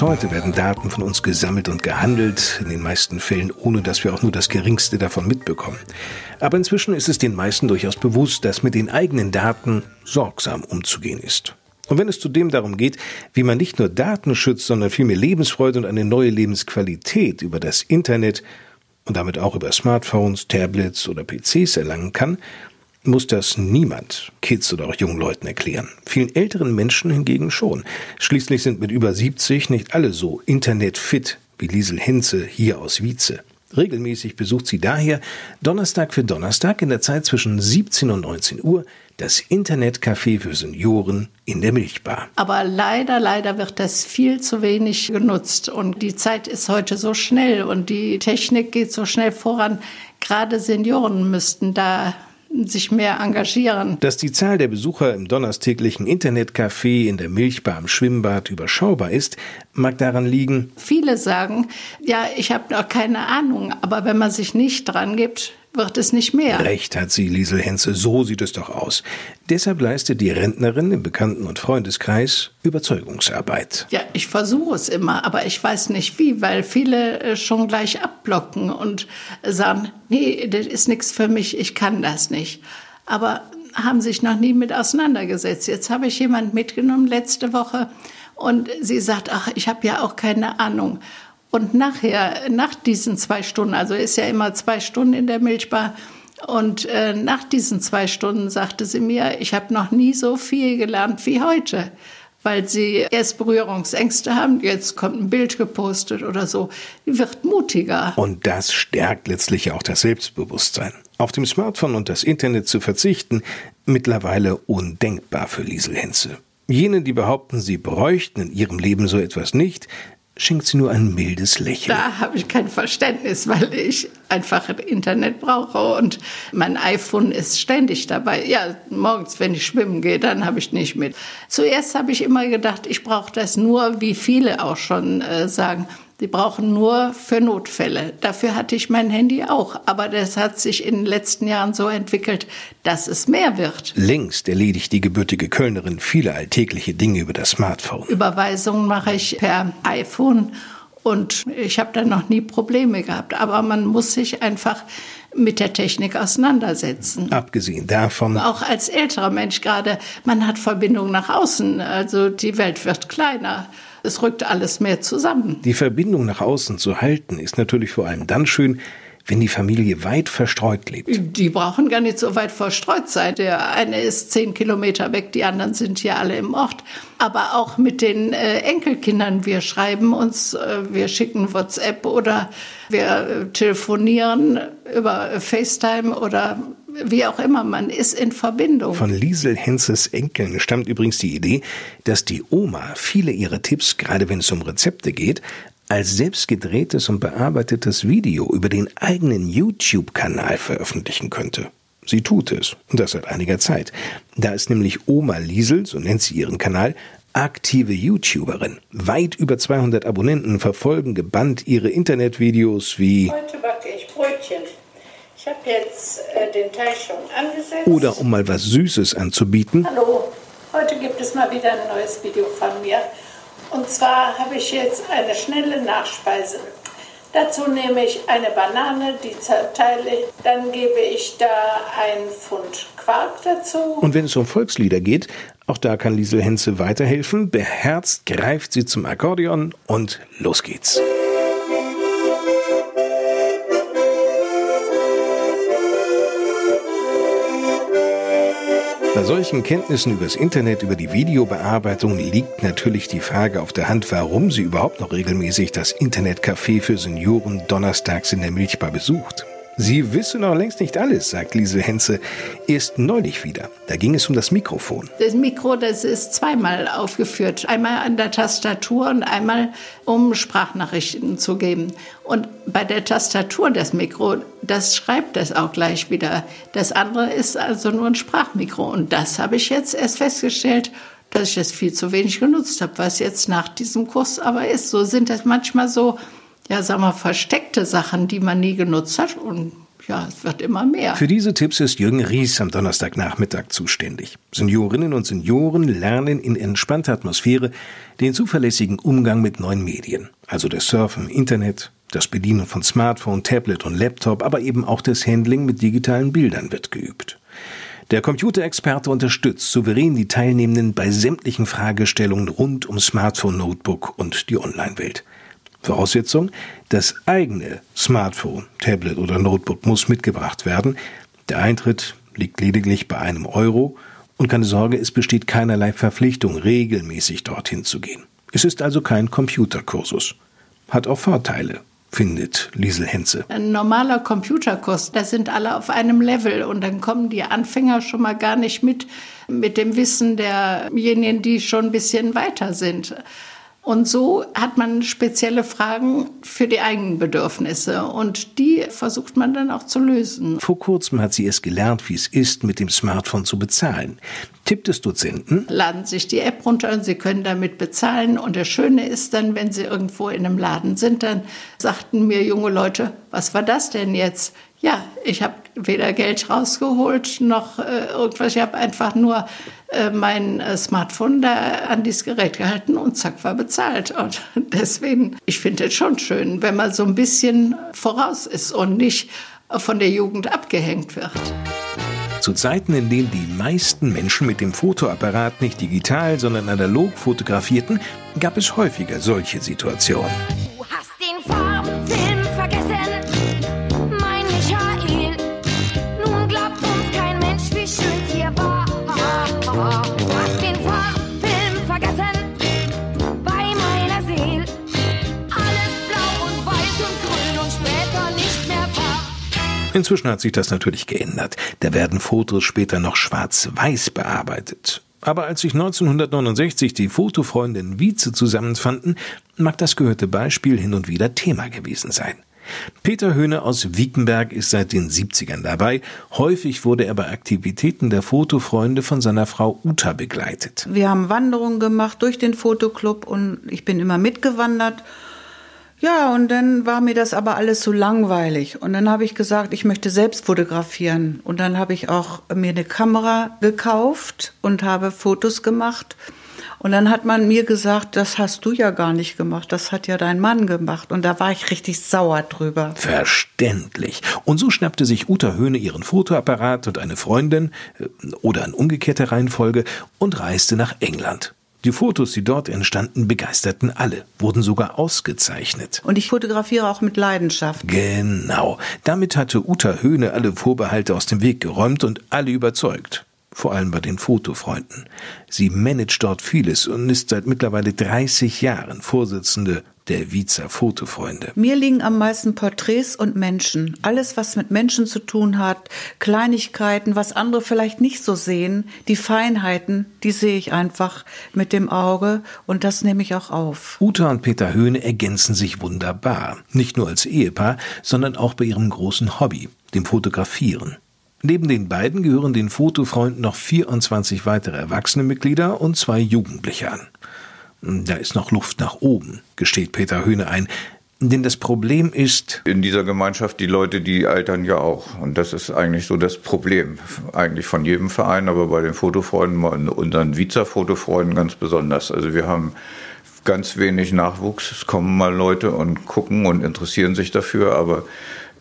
heute werden Daten von uns gesammelt und gehandelt, in den meisten Fällen ohne dass wir auch nur das geringste davon mitbekommen. Aber inzwischen ist es den meisten durchaus bewusst, dass mit den eigenen Daten sorgsam umzugehen ist. Und wenn es zudem darum geht, wie man nicht nur Daten schützt, sondern vielmehr Lebensfreude und eine neue Lebensqualität über das Internet und damit auch über Smartphones, Tablets oder PCs erlangen kann, muss das niemand, Kids oder auch jungen Leuten erklären. Vielen älteren Menschen hingegen schon. Schließlich sind mit über 70 nicht alle so internetfit wie Liesel Hinze hier aus Wietze. Regelmäßig besucht sie daher Donnerstag für Donnerstag in der Zeit zwischen 17 und 19 Uhr das Internetcafé für Senioren in der Milchbar. Aber leider, leider wird das viel zu wenig genutzt. Und die Zeit ist heute so schnell und die Technik geht so schnell voran. Gerade Senioren müssten da sich mehr engagieren. Dass die Zahl der Besucher im donnerstäglichen Internetcafé in der Milchbar am Schwimmbad überschaubar ist, mag daran liegen. Viele sagen, ja, ich habe noch keine Ahnung, aber wenn man sich nicht dran gibt, wird es nicht mehr. Recht hat sie, Liesel Henze, so sieht es doch aus. Deshalb leistet die Rentnerin im Bekannten- und Freundeskreis Überzeugungsarbeit. Ja, ich versuche es immer, aber ich weiß nicht wie, weil viele äh, schon gleich abblocken und sagen, nee, das ist nichts für mich, ich kann das nicht. Aber haben sich noch nie mit auseinandergesetzt. Jetzt habe ich jemand mitgenommen letzte Woche und sie sagt, ach, ich habe ja auch keine Ahnung. Und nachher, nach diesen zwei Stunden, also ist ja immer zwei Stunden in der Milchbar, und äh, nach diesen zwei Stunden sagte sie mir, ich habe noch nie so viel gelernt wie heute, weil sie erst Berührungsängste haben, jetzt kommt ein Bild gepostet oder so, die wird mutiger. Und das stärkt letztlich auch das Selbstbewusstsein. Auf dem Smartphone und das Internet zu verzichten, mittlerweile undenkbar für Liesel Henze. Jene, die behaupten, sie bräuchten in ihrem Leben so etwas nicht, schenkt sie nur ein mildes Lächeln. Da habe ich kein Verständnis, weil ich einfach Internet brauche und mein iPhone ist ständig dabei. Ja, morgens, wenn ich schwimmen gehe, dann habe ich nicht mit. Zuerst habe ich immer gedacht, ich brauche das nur, wie viele auch schon äh, sagen, die brauchen nur für Notfälle. Dafür hatte ich mein Handy auch. Aber das hat sich in den letzten Jahren so entwickelt, dass es mehr wird. Längst erledigt die gebürtige Kölnerin viele alltägliche Dinge über das Smartphone. Überweisungen mache ich per iPhone und ich habe da noch nie Probleme gehabt. Aber man muss sich einfach mit der Technik auseinandersetzen. Abgesehen davon. Auch als älterer Mensch gerade, man hat Verbindung nach außen. Also die Welt wird kleiner es rückt alles mehr zusammen. Die Verbindung nach außen zu halten ist natürlich vor allem dann schön, wenn die Familie weit verstreut lebt? Die brauchen gar nicht so weit verstreut sein. Der eine ist zehn Kilometer weg, die anderen sind hier alle im Ort. Aber auch mit den äh, Enkelkindern, wir schreiben uns, äh, wir schicken WhatsApp oder wir äh, telefonieren über FaceTime oder wie auch immer, man ist in Verbindung. Von Liesel Henzes Enkeln stammt übrigens die Idee, dass die Oma viele ihrer Tipps, gerade wenn es um Rezepte geht, als selbstgedrehtes und bearbeitetes Video über den eigenen YouTube-Kanal veröffentlichen könnte. Sie tut es, und das seit einiger Zeit. Da ist nämlich Oma Liesel, so nennt sie ihren Kanal, aktive YouTuberin. Weit über 200 Abonnenten verfolgen gebannt ihre Internetvideos wie Heute backe ich Brötchen. Ich habe jetzt äh, den Teig schon angesetzt. Oder um mal was Süßes anzubieten. Hallo, heute gibt es mal wieder ein neues Video von mir. Und zwar habe ich jetzt eine schnelle Nachspeise. Dazu nehme ich eine Banane, die zerteile ich. Dann gebe ich da ein Pfund Quark dazu. Und wenn es um Volkslieder geht, auch da kann Liesel Henze weiterhelfen. Beherzt greift sie zum Akkordeon und los geht's. Bei solchen Kenntnissen übers Internet, über die Videobearbeitung liegt natürlich die Frage auf der Hand, warum sie überhaupt noch regelmäßig das Internetcafé für Senioren donnerstags in der Milchbar besucht. Sie wisse noch längst nicht alles, sagt Lise Henze. Erst neulich wieder. Da ging es um das Mikrofon. Das Mikro, das ist zweimal aufgeführt. Einmal an der Tastatur und einmal, um Sprachnachrichten zu geben. Und bei der Tastatur, das Mikro, das schreibt das auch gleich wieder. Das andere ist also nur ein Sprachmikro. Und das habe ich jetzt erst festgestellt, dass ich das viel zu wenig genutzt habe, was jetzt nach diesem Kurs aber ist. So sind das manchmal so ja, sag mal, versteckte Sachen, die man nie genutzt hat. Und ja, es wird immer mehr. Für diese Tipps ist Jürgen Ries am Donnerstagnachmittag zuständig. Seniorinnen und Senioren lernen in entspannter Atmosphäre den zuverlässigen Umgang mit neuen Medien. Also das Surfen im Internet, das Bedienen von Smartphone, Tablet und Laptop, aber eben auch das Handling mit digitalen Bildern wird geübt. Der Computerexperte unterstützt souverän die Teilnehmenden bei sämtlichen Fragestellungen rund um Smartphone, Notebook und die Online-Welt. Voraussetzung, das eigene Smartphone, Tablet oder Notebook muss mitgebracht werden. Der Eintritt liegt lediglich bei einem Euro und keine Sorge, es besteht keinerlei Verpflichtung, regelmäßig dorthin zu gehen. Es ist also kein Computerkursus. Hat auch Vorteile, findet Liesel Henze. Ein normaler Computerkurs, da sind alle auf einem Level und dann kommen die Anfänger schon mal gar nicht mit, mit dem Wissen derjenigen, die schon ein bisschen weiter sind. Und so hat man spezielle Fragen für die eigenen Bedürfnisse und die versucht man dann auch zu lösen. Vor kurzem hat sie es gelernt, wie es ist, mit dem Smartphone zu bezahlen. Tipp des Dozenten? Laden sich die App runter und Sie können damit bezahlen. Und das Schöne ist dann, wenn Sie irgendwo in einem Laden sind, dann sagten mir junge Leute, was war das denn jetzt? Ja, ich habe weder Geld rausgeholt noch äh, irgendwas. Ich habe einfach nur mein äh, Smartphone da an dieses Gerät gehalten und zack war bezahlt. Und deswegen, ich finde es schon schön, wenn man so ein bisschen voraus ist und nicht von der Jugend abgehängt wird. Zu Zeiten, in denen die meisten Menschen mit dem Fotoapparat nicht digital, sondern analog fotografierten, gab es häufiger solche Situationen. Inzwischen hat sich das natürlich geändert. Da werden Fotos später noch schwarz-weiß bearbeitet. Aber als sich 1969 die Fotofreunde in Wietze zusammenfanden, mag das gehörte Beispiel hin und wieder Thema gewesen sein. Peter Höhne aus Wiekenberg ist seit den 70ern dabei. Häufig wurde er bei Aktivitäten der Fotofreunde von seiner Frau Uta begleitet. Wir haben Wanderungen gemacht durch den Fotoclub und ich bin immer mitgewandert. Ja, und dann war mir das aber alles so langweilig. Und dann habe ich gesagt, ich möchte selbst fotografieren. Und dann habe ich auch mir eine Kamera gekauft und habe Fotos gemacht. Und dann hat man mir gesagt, das hast du ja gar nicht gemacht, das hat ja dein Mann gemacht. Und da war ich richtig sauer drüber. Verständlich. Und so schnappte sich Uta Höhne ihren Fotoapparat und eine Freundin, äh, oder in umgekehrter Reihenfolge, und reiste nach England. Die Fotos, die dort entstanden, begeisterten alle, wurden sogar ausgezeichnet. Und ich fotografiere auch mit Leidenschaft. Genau. Damit hatte Uta Höhne alle Vorbehalte aus dem Weg geräumt und alle überzeugt. Vor allem bei den Fotofreunden. Sie managt dort vieles und ist seit mittlerweile 30 Jahren Vorsitzende der Wiezer Fotofreunde. Mir liegen am meisten Porträts und Menschen. Alles, was mit Menschen zu tun hat, Kleinigkeiten, was andere vielleicht nicht so sehen, die Feinheiten, die sehe ich einfach mit dem Auge und das nehme ich auch auf. Uta und Peter Höhne ergänzen sich wunderbar. Nicht nur als Ehepaar, sondern auch bei ihrem großen Hobby, dem Fotografieren. Neben den beiden gehören den Fotofreunden noch 24 weitere erwachsene Mitglieder und zwei Jugendliche an. Da ist noch Luft nach oben, gesteht Peter Höhne ein. Denn das Problem ist. In dieser Gemeinschaft, die Leute, die altern ja auch. Und das ist eigentlich so das Problem. Eigentlich von jedem Verein, aber bei den Fotofreunden, unseren Wiezer Fotofreunden ganz besonders. Also wir haben ganz wenig Nachwuchs. Es kommen mal Leute und gucken und interessieren sich dafür, aber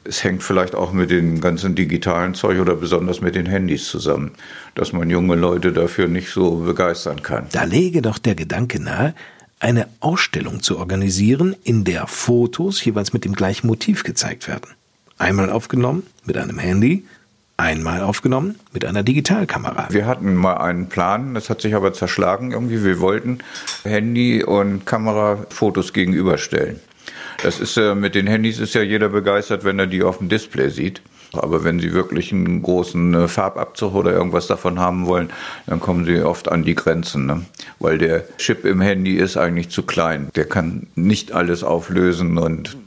es hängt vielleicht auch mit dem ganzen digitalen Zeug oder besonders mit den Handys zusammen, dass man junge Leute dafür nicht so begeistern kann. Da lege doch der Gedanke nahe, eine Ausstellung zu organisieren, in der Fotos jeweils mit dem gleichen Motiv gezeigt werden. Einmal aufgenommen mit einem Handy, einmal aufgenommen mit einer Digitalkamera. Wir hatten mal einen Plan, das hat sich aber zerschlagen irgendwie. Wir wollten Handy und Kamera Fotos gegenüberstellen. Das ist ja mit den Handys ist ja jeder begeistert, wenn er die auf dem Display sieht. Aber wenn Sie wirklich einen großen äh, Farbabzug oder irgendwas davon haben wollen, dann kommen Sie oft an die Grenzen. Ne? Weil der Chip im Handy ist eigentlich zu klein. Der kann nicht alles auflösen und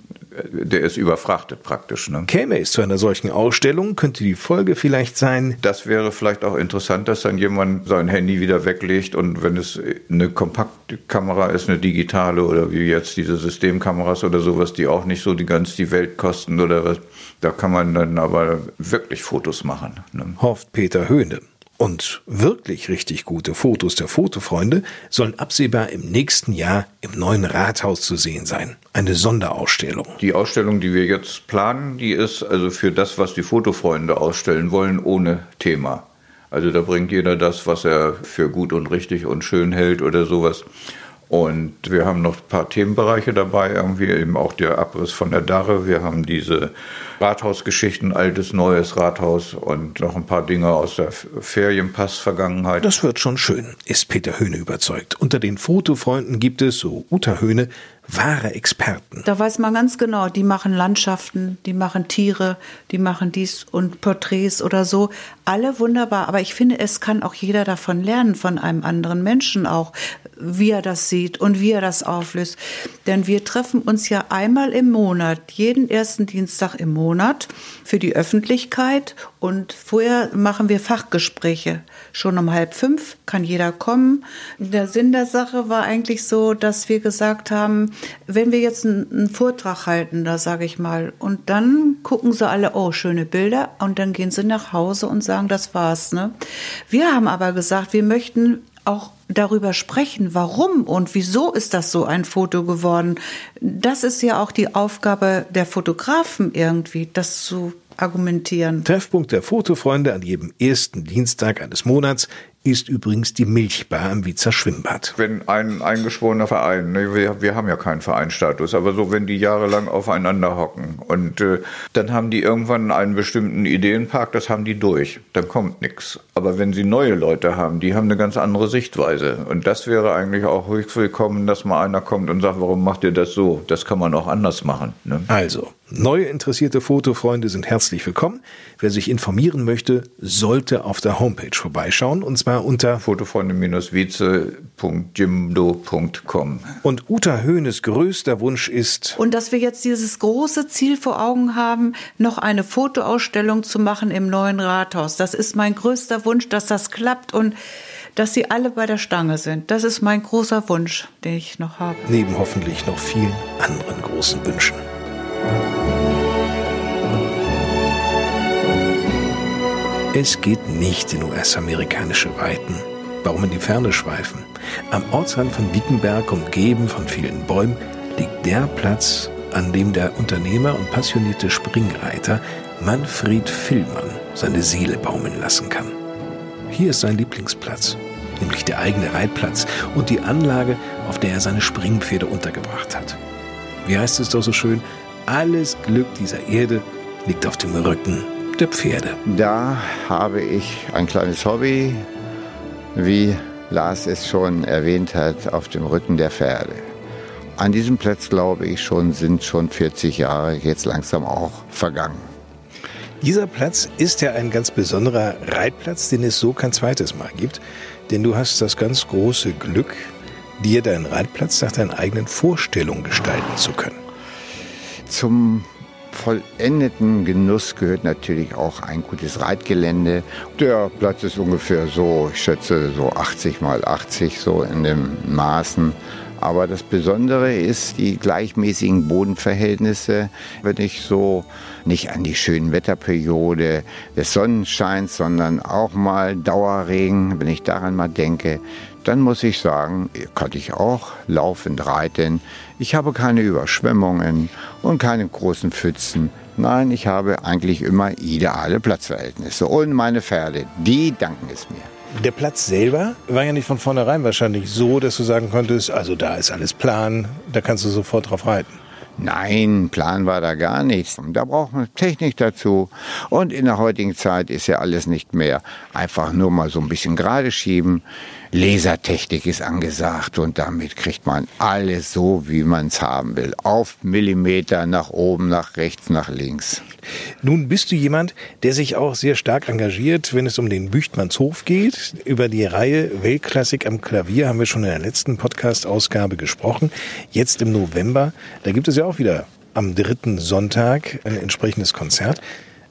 der ist überfrachtet praktisch. Ne? Käme es zu einer solchen Ausstellung, könnte die Folge vielleicht sein. Das wäre vielleicht auch interessant, dass dann jemand sein Handy wieder weglegt und wenn es eine Kompaktkamera ist, eine digitale oder wie jetzt diese Systemkameras oder sowas, die auch nicht so die ganz die Welt kosten oder was, da kann man dann aber wirklich Fotos machen. Ne? Hofft Peter Höhne. Und wirklich richtig gute Fotos der Fotofreunde sollen absehbar im nächsten Jahr im neuen Rathaus zu sehen sein. Eine Sonderausstellung. Die Ausstellung, die wir jetzt planen, die ist also für das, was die Fotofreunde ausstellen wollen, ohne Thema. Also da bringt jeder das, was er für gut und richtig und schön hält oder sowas. Und wir haben noch ein paar Themenbereiche dabei, irgendwie eben auch der Abriss von der Darre. Wir haben diese Rathausgeschichten, altes, neues Rathaus und noch ein paar Dinge aus der Ferienpass-Vergangenheit. Das wird schon schön, ist Peter Höhne überzeugt. Unter den Fotofreunden gibt es, so Uta Höhne, wahre Experten. Da weiß man ganz genau, die machen Landschaften, die machen Tiere, die machen dies und Porträts oder so. Alle wunderbar, aber ich finde, es kann auch jeder davon lernen, von einem anderen Menschen auch, wie er das sieht und wie er das auflöst. Denn wir treffen uns ja einmal im Monat, jeden ersten Dienstag im Monat für die Öffentlichkeit und vorher machen wir Fachgespräche. Schon um halb fünf kann jeder kommen. Der Sinn der Sache war eigentlich so, dass wir gesagt haben, wenn wir jetzt einen, einen Vortrag halten, da sage ich mal, und dann gucken sie alle, oh, schöne Bilder, und dann gehen sie nach Hause und sagen, das war's. Ne? Wir haben aber gesagt, wir möchten auch darüber sprechen, warum und wieso ist das so ein Foto geworden. Das ist ja auch die Aufgabe der Fotografen irgendwie, das zu argumentieren. Treffpunkt der Fotofreunde an jedem ersten Dienstag eines Monats ist übrigens die Milchbar am Wiezer Schwimmbad. Wenn ein eingeschworener Verein, ne, wir, wir haben ja keinen Vereinstatus, aber so, wenn die jahrelang aufeinander hocken und äh, dann haben die irgendwann einen bestimmten Ideenpark, das haben die durch, dann kommt nichts. Aber wenn sie neue Leute haben, die haben eine ganz andere Sichtweise. Und das wäre eigentlich auch höchst willkommen, dass mal einer kommt und sagt, warum macht ihr das so? Das kann man auch anders machen. Ne? Also, neue interessierte Fotofreunde sind herzlich willkommen. Wer sich informieren möchte, sollte auf der Homepage vorbeischauen und zwar unter fotofreunde-vize.jimdo.com. Und Uta Höhnes größter Wunsch ist, Und dass wir jetzt dieses große Ziel vor Augen haben, noch eine Fotoausstellung zu machen im neuen Rathaus. Das ist mein größter Wunsch, dass das klappt und dass sie alle bei der Stange sind. Das ist mein großer Wunsch, den ich noch habe. neben hoffentlich noch vielen anderen großen Wünschen. Es geht nicht in US-amerikanische Weiten. Warum in die Ferne schweifen? Am Ortsrand von Wickenberg, umgeben von vielen Bäumen, liegt der Platz, an dem der Unternehmer und passionierte Springreiter Manfred Villmann seine Seele baumeln lassen kann. Hier ist sein Lieblingsplatz, nämlich der eigene Reitplatz und die Anlage, auf der er seine Springpferde untergebracht hat. Wie heißt es doch so schön? Alles Glück dieser Erde liegt auf dem Rücken der Pferde. Da habe ich ein kleines Hobby, wie Lars es schon erwähnt hat, auf dem Rücken der Pferde. An diesem Platz, glaube ich, schon sind schon 40 Jahre jetzt langsam auch vergangen. Dieser Platz ist ja ein ganz besonderer Reitplatz, den es so kein zweites Mal gibt. Denn du hast das ganz große Glück, dir deinen Reitplatz nach deinen eigenen Vorstellungen gestalten zu können. Zum vollendeten Genuss gehört natürlich auch ein gutes Reitgelände. Der Platz ist ungefähr so, ich schätze so 80 mal 80 so in den Maßen. Aber das Besondere ist die gleichmäßigen Bodenverhältnisse. Wenn ich so nicht an die schönen Wetterperiode des Sonnenscheins, sondern auch mal Dauerregen, wenn ich daran mal denke, dann muss ich sagen, kann ich auch laufend reiten. Ich habe keine Überschwemmungen und keine großen Pfützen. Nein, ich habe eigentlich immer ideale Platzverhältnisse. Und meine Pferde, die danken es mir. Der Platz selber war ja nicht von vornherein wahrscheinlich so, dass du sagen konntest, also da ist alles plan, da kannst du sofort drauf reiten. Nein, Plan war da gar nichts. Da braucht man Technik dazu. Und in der heutigen Zeit ist ja alles nicht mehr einfach nur mal so ein bisschen gerade schieben. Lasertechnik ist angesagt und damit kriegt man alles so, wie man es haben will. Auf Millimeter nach oben, nach rechts, nach links. Nun bist du jemand, der sich auch sehr stark engagiert, wenn es um den Büchtmannshof geht. Über die Reihe Weltklassik am Klavier haben wir schon in der letzten Podcast-Ausgabe gesprochen. Jetzt im November, da gibt es ja auch wieder am dritten Sonntag ein entsprechendes Konzert.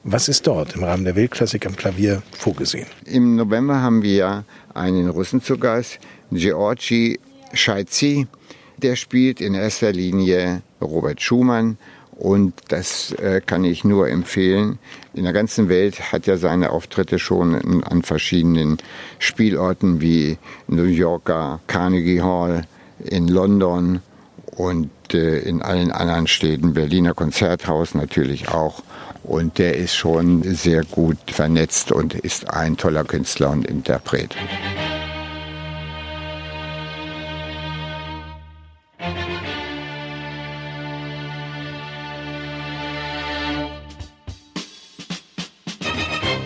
Was ist dort im Rahmen der Weltklassik am Klavier vorgesehen? Im November haben wir einen Russen zu Gast, Georgi Scheizi. Der spielt in erster Linie Robert Schumann und das äh, kann ich nur empfehlen. In der ganzen Welt hat er seine Auftritte schon an verschiedenen Spielorten wie New Yorker Carnegie Hall, in London und äh, in allen anderen Städten, Berliner Konzerthaus natürlich auch. Und der ist schon sehr gut vernetzt und ist ein toller Künstler und Interpret.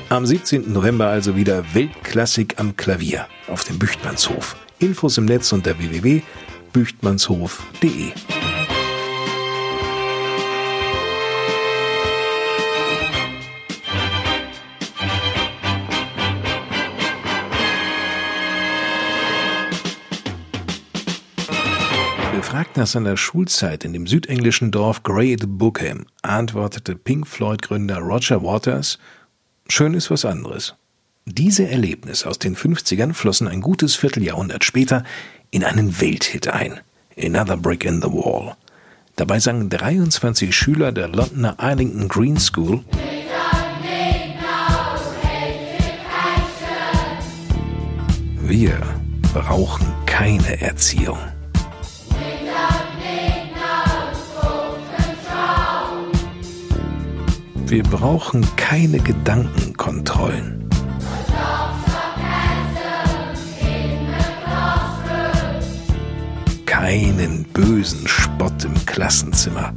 Am 17. November also wieder Weltklassik am Klavier auf dem Büchtmannshof. Infos im Netz unter www.büchtmannshof.de. Gefragt nach seiner Schulzeit in dem südenglischen Dorf Great Bookham, antwortete Pink Floyd-Gründer Roger Waters, schön ist was anderes. Diese Erlebnisse aus den 50ern flossen ein gutes Vierteljahrhundert später in einen Welthit ein. Another Brick in the Wall. Dabei sangen 23 Schüler der Londoner Islington Green School Wir brauchen keine Erziehung. Wir brauchen keine Gedankenkontrollen. Keinen bösen Spott im Klassenzimmer.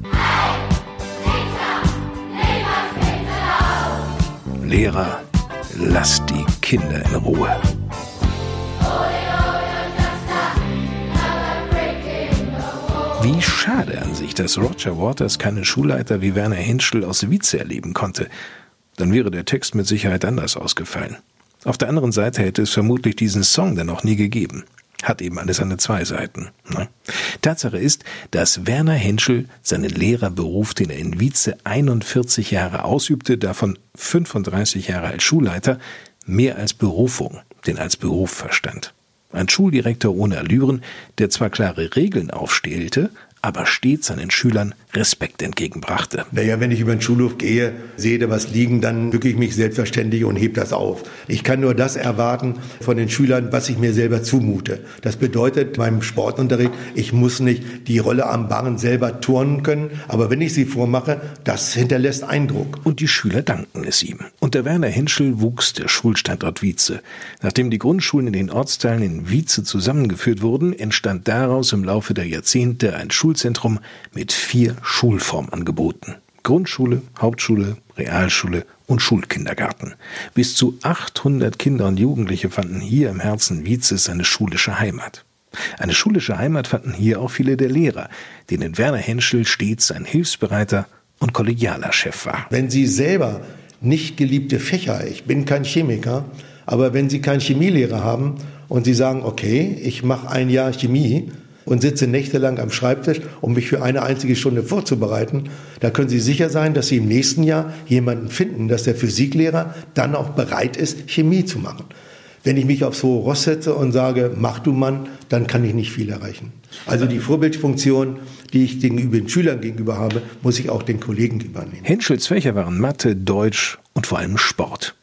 Lehrer, lasst die Kinder in Ruhe. Wie schade an sich, dass Roger Waters keinen Schulleiter wie Werner Henschel aus Wietze erleben konnte. Dann wäre der Text mit Sicherheit anders ausgefallen. Auf der anderen Seite hätte es vermutlich diesen Song dann noch nie gegeben. Hat eben alles seine zwei Seiten. Ne? Tatsache ist, dass Werner Henschel seinen Lehrerberuf, den er in Wietze 41 Jahre ausübte, davon 35 Jahre als Schulleiter, mehr als Berufung, denn als Beruf verstand. Ein Schuldirektor ohne Allüren, der zwar klare Regeln aufstellte, aber stets seinen Schülern Respekt entgegenbrachte. Naja, wenn ich über den Schulhof gehe, sehe da was liegen, dann bücke ich mich selbstverständlich und heb das auf. Ich kann nur das erwarten von den Schülern, was ich mir selber zumute. Das bedeutet beim Sportunterricht, ich muss nicht die Rolle am Barren selber turnen können, aber wenn ich sie vormache, das hinterlässt Eindruck. Und die Schüler danken es ihm. Unter Werner Henschel wuchs der Schulstandort Wietze. Nachdem die Grundschulen in den Ortsteilen in Wietze zusammengeführt wurden, entstand daraus im Laufe der Jahrzehnte ein Schulzentrum mit vier Schulformangeboten. Grundschule, Hauptschule, Realschule und Schulkindergarten. Bis zu 800 Kinder und Jugendliche fanden hier im Herzen Vietzes eine schulische Heimat. Eine schulische Heimat fanden hier auch viele der Lehrer, denen Werner Henschel stets ein hilfsbereiter und kollegialer Chef war. Wenn Sie selber nicht geliebte Fächer, ich bin kein Chemiker, aber wenn Sie keinen Chemielehrer haben und Sie sagen, okay, ich mache ein Jahr Chemie, und sitze nächtelang am Schreibtisch, um mich für eine einzige Stunde vorzubereiten, da können Sie sicher sein, dass Sie im nächsten Jahr jemanden finden, dass der Physiklehrer dann auch bereit ist, Chemie zu machen. Wenn ich mich aufs hohe Ross setze und sage, mach du Mann, dann kann ich nicht viel erreichen. Also die Vorbildfunktion, die ich gegenüber den Schülern gegenüber habe, muss ich auch den Kollegen übernehmen. Henschels Fächer waren Mathe, Deutsch und vor allem Sport.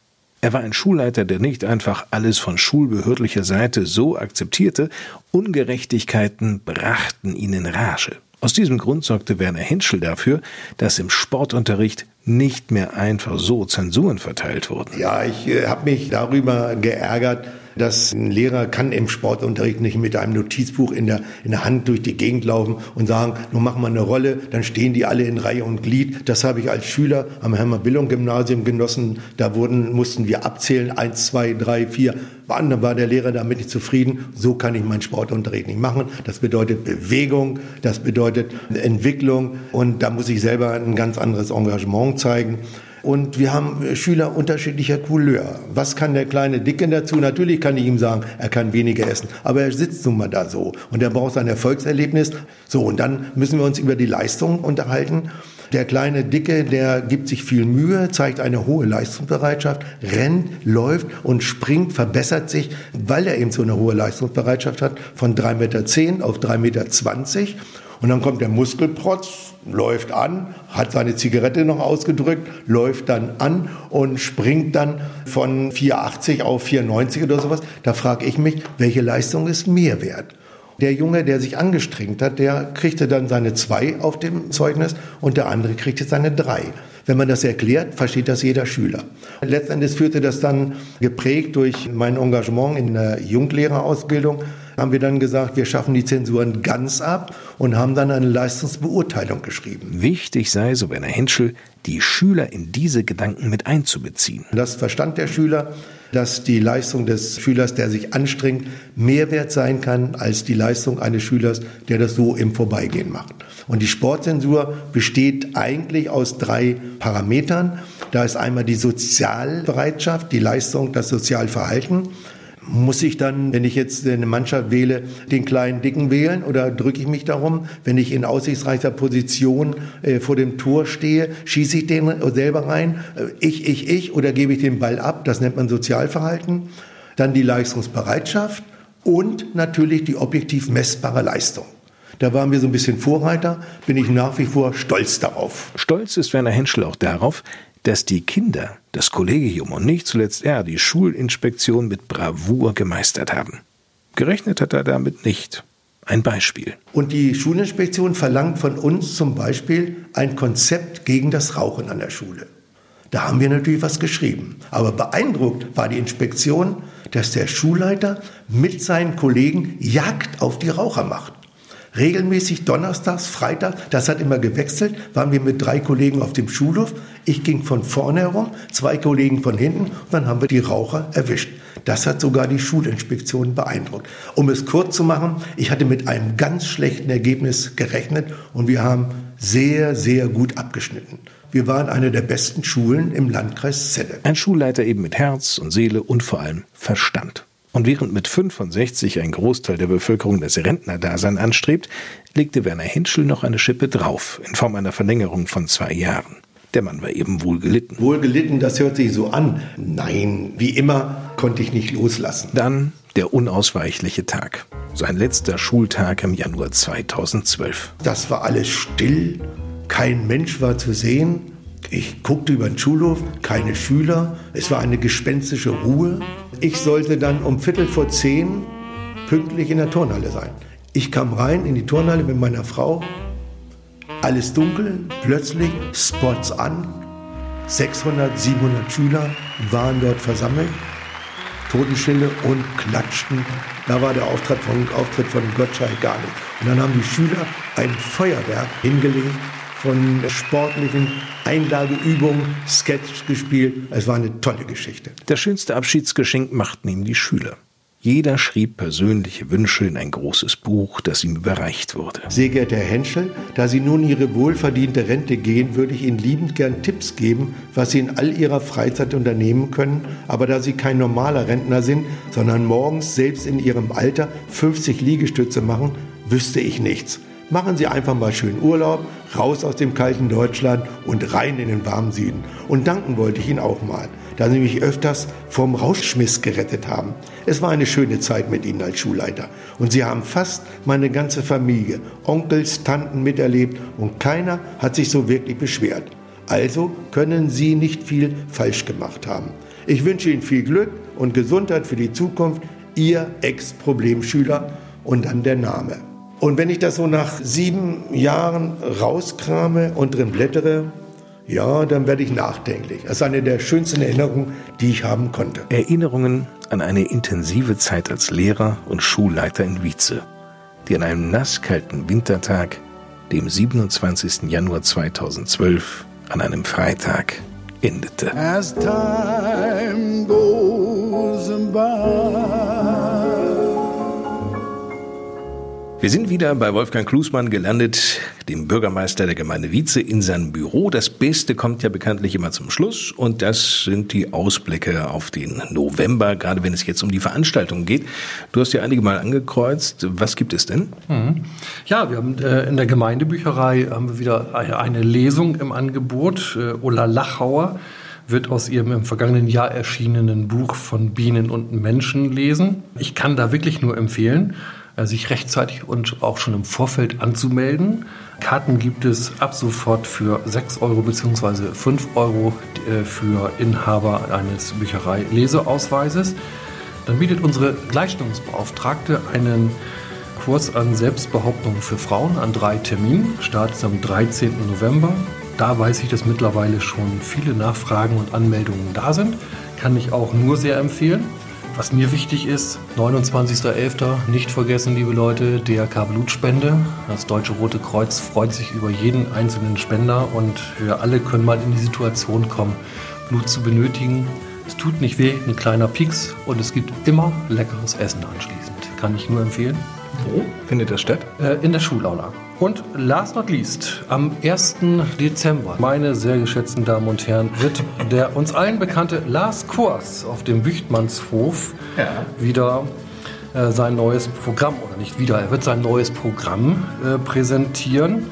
Er war ein Schulleiter, der nicht einfach alles von schulbehördlicher Seite so akzeptierte, Ungerechtigkeiten brachten ihn in Rage. Aus diesem Grund sorgte Werner Henschel dafür, dass im Sportunterricht nicht mehr einfach so Zensuren verteilt wurden. Ja, ich äh, habe mich darüber geärgert, dass ein Lehrer kann im Sportunterricht nicht mit einem Notizbuch in der, in der Hand durch die Gegend laufen und sagen, nun machen wir eine Rolle, dann stehen die alle in Reihe und Glied. Das habe ich als Schüler am Hermann-Billung-Gymnasium genossen. Da wurden, mussten wir abzählen, eins, zwei, drei, vier. Dann war der Lehrer damit nicht zufrieden. So kann ich meinen Sportunterricht nicht machen. Das bedeutet Bewegung, das bedeutet Entwicklung und da muss ich selber ein ganz anderes Engagement zeigen. Und wir haben äh, Schüler unterschiedlicher Couleur. Was kann der kleine Dicke dazu? Natürlich kann ich ihm sagen, er kann weniger essen. Aber er sitzt nun mal da so. Und er braucht sein Erfolgserlebnis. So, und dann müssen wir uns über die Leistung unterhalten. Der kleine Dicke, der gibt sich viel Mühe, zeigt eine hohe Leistungsbereitschaft, rennt, läuft und springt, verbessert sich, weil er eben so eine hohe Leistungsbereitschaft hat, von 3,10 Meter auf 3,20 Meter. Und dann kommt der Muskelprotz, läuft an, hat seine Zigarette noch ausgedrückt, läuft dann an und springt dann von 4,80 auf 4,90 oder sowas. Da frage ich mich, welche Leistung ist mehr wert? Der Junge, der sich angestrengt hat, der kriegte dann seine 2 auf dem Zeugnis und der andere kriegte seine 3. Wenn man das erklärt, versteht das jeder Schüler. Letztendlich führte das dann geprägt durch mein Engagement in der Junglehrerausbildung haben wir dann gesagt, wir schaffen die Zensuren ganz ab und haben dann eine Leistungsbeurteilung geschrieben. Wichtig sei, so Werner Henschel, die Schüler in diese Gedanken mit einzubeziehen. Das verstand der Schüler, dass die Leistung des Schülers, der sich anstrengt, mehr wert sein kann als die Leistung eines Schülers, der das so im Vorbeigehen macht. Und die Sportzensur besteht eigentlich aus drei Parametern. Da ist einmal die Sozialbereitschaft, die Leistung, das Sozialverhalten muss ich dann, wenn ich jetzt eine Mannschaft wähle, den kleinen Dicken wählen oder drücke ich mich darum? Wenn ich in aussichtsreicher Position äh, vor dem Tor stehe, schieße ich den selber rein? Äh, ich, ich, ich oder gebe ich den Ball ab? Das nennt man Sozialverhalten. Dann die Leistungsbereitschaft und natürlich die objektiv messbare Leistung. Da waren wir so ein bisschen Vorreiter, bin ich nach wie vor stolz darauf. Stolz ist Werner Henschel auch darauf, dass die Kinder, das Kollegium und nicht zuletzt er die Schulinspektion mit Bravour gemeistert haben. Gerechnet hat er damit nicht. Ein Beispiel. Und die Schulinspektion verlangt von uns zum Beispiel ein Konzept gegen das Rauchen an der Schule. Da haben wir natürlich was geschrieben. Aber beeindruckt war die Inspektion, dass der Schulleiter mit seinen Kollegen Jagd auf die Raucher macht. Regelmäßig donnerstags, freitags, das hat immer gewechselt, waren wir mit drei Kollegen auf dem Schulhof. Ich ging von vorne herum, zwei Kollegen von hinten und dann haben wir die Raucher erwischt. Das hat sogar die Schulinspektion beeindruckt. Um es kurz zu machen, ich hatte mit einem ganz schlechten Ergebnis gerechnet und wir haben sehr, sehr gut abgeschnitten. Wir waren eine der besten Schulen im Landkreis Celle. Ein Schulleiter eben mit Herz und Seele und vor allem Verstand. Und während mit 65 ein Großteil der Bevölkerung das Rentnerdasein anstrebt, legte Werner Henschel noch eine Schippe drauf, in Form einer Verlängerung von zwei Jahren. Der Mann war eben wohl gelitten. Wohl gelitten, das hört sich so an. Nein, wie immer konnte ich nicht loslassen. Dann der unausweichliche Tag. Sein letzter Schultag im Januar 2012. Das war alles still, kein Mensch war zu sehen. Ich guckte über den Schulhof, keine Schüler. Es war eine gespenstische Ruhe. Ich sollte dann um Viertel vor zehn pünktlich in der Turnhalle sein. Ich kam rein in die Turnhalle mit meiner Frau. Alles dunkel, plötzlich Spots an. 600, 700 Schüler waren dort versammelt. Totenstille und klatschten. Da war der Auftritt von, Auftritt von Gottschalk gar nicht. Und dann haben die Schüler ein Feuerwerk hingelegt von sportlichen Einlageübungen, Sketch gespielt. Es war eine tolle Geschichte. Das schönste Abschiedsgeschenk machten ihm die Schüler. Jeder schrieb persönliche Wünsche in ein großes Buch, das ihm überreicht wurde. Sehr geehrter Herr Henschel, da Sie nun Ihre wohlverdiente Rente gehen, würde ich Ihnen liebend gern Tipps geben, was Sie in all Ihrer Freizeit unternehmen können. Aber da Sie kein normaler Rentner sind, sondern morgens selbst in Ihrem Alter 50 Liegestütze machen, wüsste ich nichts. Machen Sie einfach mal schön Urlaub, raus aus dem kalten Deutschland und rein in den warmen Süden. Und danken wollte ich Ihnen auch mal, da Sie mich öfters vom Rauschmiss gerettet haben. Es war eine schöne Zeit mit Ihnen als Schulleiter. Und Sie haben fast meine ganze Familie, Onkels, Tanten miterlebt und keiner hat sich so wirklich beschwert. Also können Sie nicht viel falsch gemacht haben. Ich wünsche Ihnen viel Glück und Gesundheit für die Zukunft. Ihr Ex-Problemschüler und dann der Name. Und wenn ich das so nach sieben Jahren rauskrame und drin blättere, ja, dann werde ich nachdenklich. Das ist eine der schönsten Erinnerungen, die ich haben konnte. Erinnerungen an eine intensive Zeit als Lehrer und Schulleiter in Wietze, die an einem nasskalten Wintertag, dem 27. Januar 2012, an einem Freitag, endete. As time goes by. Wir sind wieder bei Wolfgang Klusmann gelandet, dem Bürgermeister der Gemeinde Wietze, in seinem Büro. Das Beste kommt ja bekanntlich immer zum Schluss und das sind die Ausblicke auf den November, gerade wenn es jetzt um die Veranstaltung geht. Du hast ja einige Mal angekreuzt. Was gibt es denn? Mhm. Ja, wir haben äh, in der Gemeindebücherei haben wir wieder eine Lesung im Angebot. Äh, Ulla Lachauer wird aus ihrem im vergangenen Jahr erschienenen Buch von Bienen und Menschen lesen. Ich kann da wirklich nur empfehlen. Äh, sich rechtzeitig und auch schon im Vorfeld anzumelden. Karten gibt es ab sofort für 6 Euro bzw. 5 Euro äh, für Inhaber eines Bücherei-Leseausweises. Dann bietet unsere Gleichstellungsbeauftragte einen Kurs an Selbstbehauptung für Frauen an drei Terminen, startet am 13. November. Da weiß ich, dass mittlerweile schon viele Nachfragen und Anmeldungen da sind. Kann ich auch nur sehr empfehlen. Was mir wichtig ist, 29.11. nicht vergessen, liebe Leute, DRK Blutspende. Das Deutsche Rote Kreuz freut sich über jeden einzelnen Spender und wir alle können mal in die Situation kommen, Blut zu benötigen. Es tut nicht weh, ein kleiner Pieks und es gibt immer leckeres Essen anschließend. Kann ich nur empfehlen. Wo findet das statt? Äh, in der Schulaula. Und last not least, am 1. Dezember, meine sehr geschätzten Damen und Herren, wird der uns allen bekannte Lars Kurs auf dem Büchtmannshof ja. wieder äh, sein neues Programm, oder nicht wieder, er wird sein neues Programm äh, präsentieren.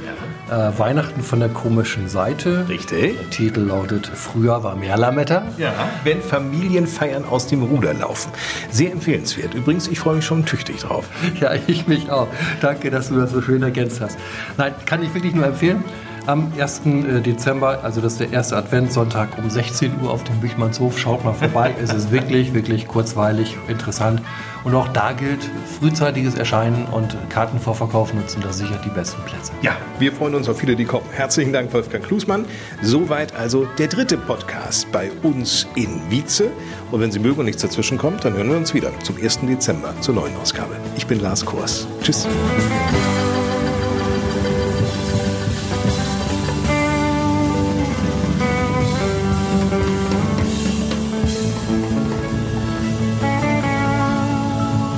Äh, Weihnachten von der komischen Seite. Richtig. Der Titel lautet Früher war mehr Lametta. Ja. Wenn Familienfeiern aus dem Ruder laufen. Sehr empfehlenswert. Übrigens, ich freue mich schon tüchtig drauf. Ja, ich mich auch. Danke, dass du das so schön ergänzt hast. Nein, kann ich wirklich nur empfehlen. Am 1. Dezember, also das ist der erste Adventssonntag um 16 Uhr auf dem Büchmannshof. Schaut mal vorbei. es ist wirklich, wirklich kurzweilig, interessant. Und auch da gilt frühzeitiges Erscheinen und Kartenvorverkauf nutzen. Das sichert die besten Plätze. Ja, wir freuen uns auf viele, die kommen. Herzlichen Dank, Wolfgang Klusmann. Soweit also der dritte Podcast bei uns in Wietze. Und wenn Sie mögen und nichts dazwischen kommt, dann hören wir uns wieder zum 1. Dezember zur neuen Ausgabe. Ich bin Lars Kors. Tschüss.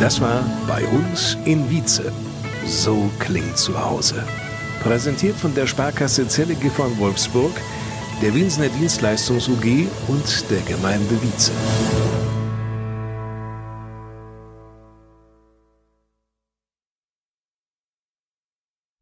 Das war bei uns in Wietze. So klingt zu Hause. Präsentiert von der Sparkasse Zellige von Wolfsburg, der Winsener Dienstleistungs UG und der Gemeinde Wietze.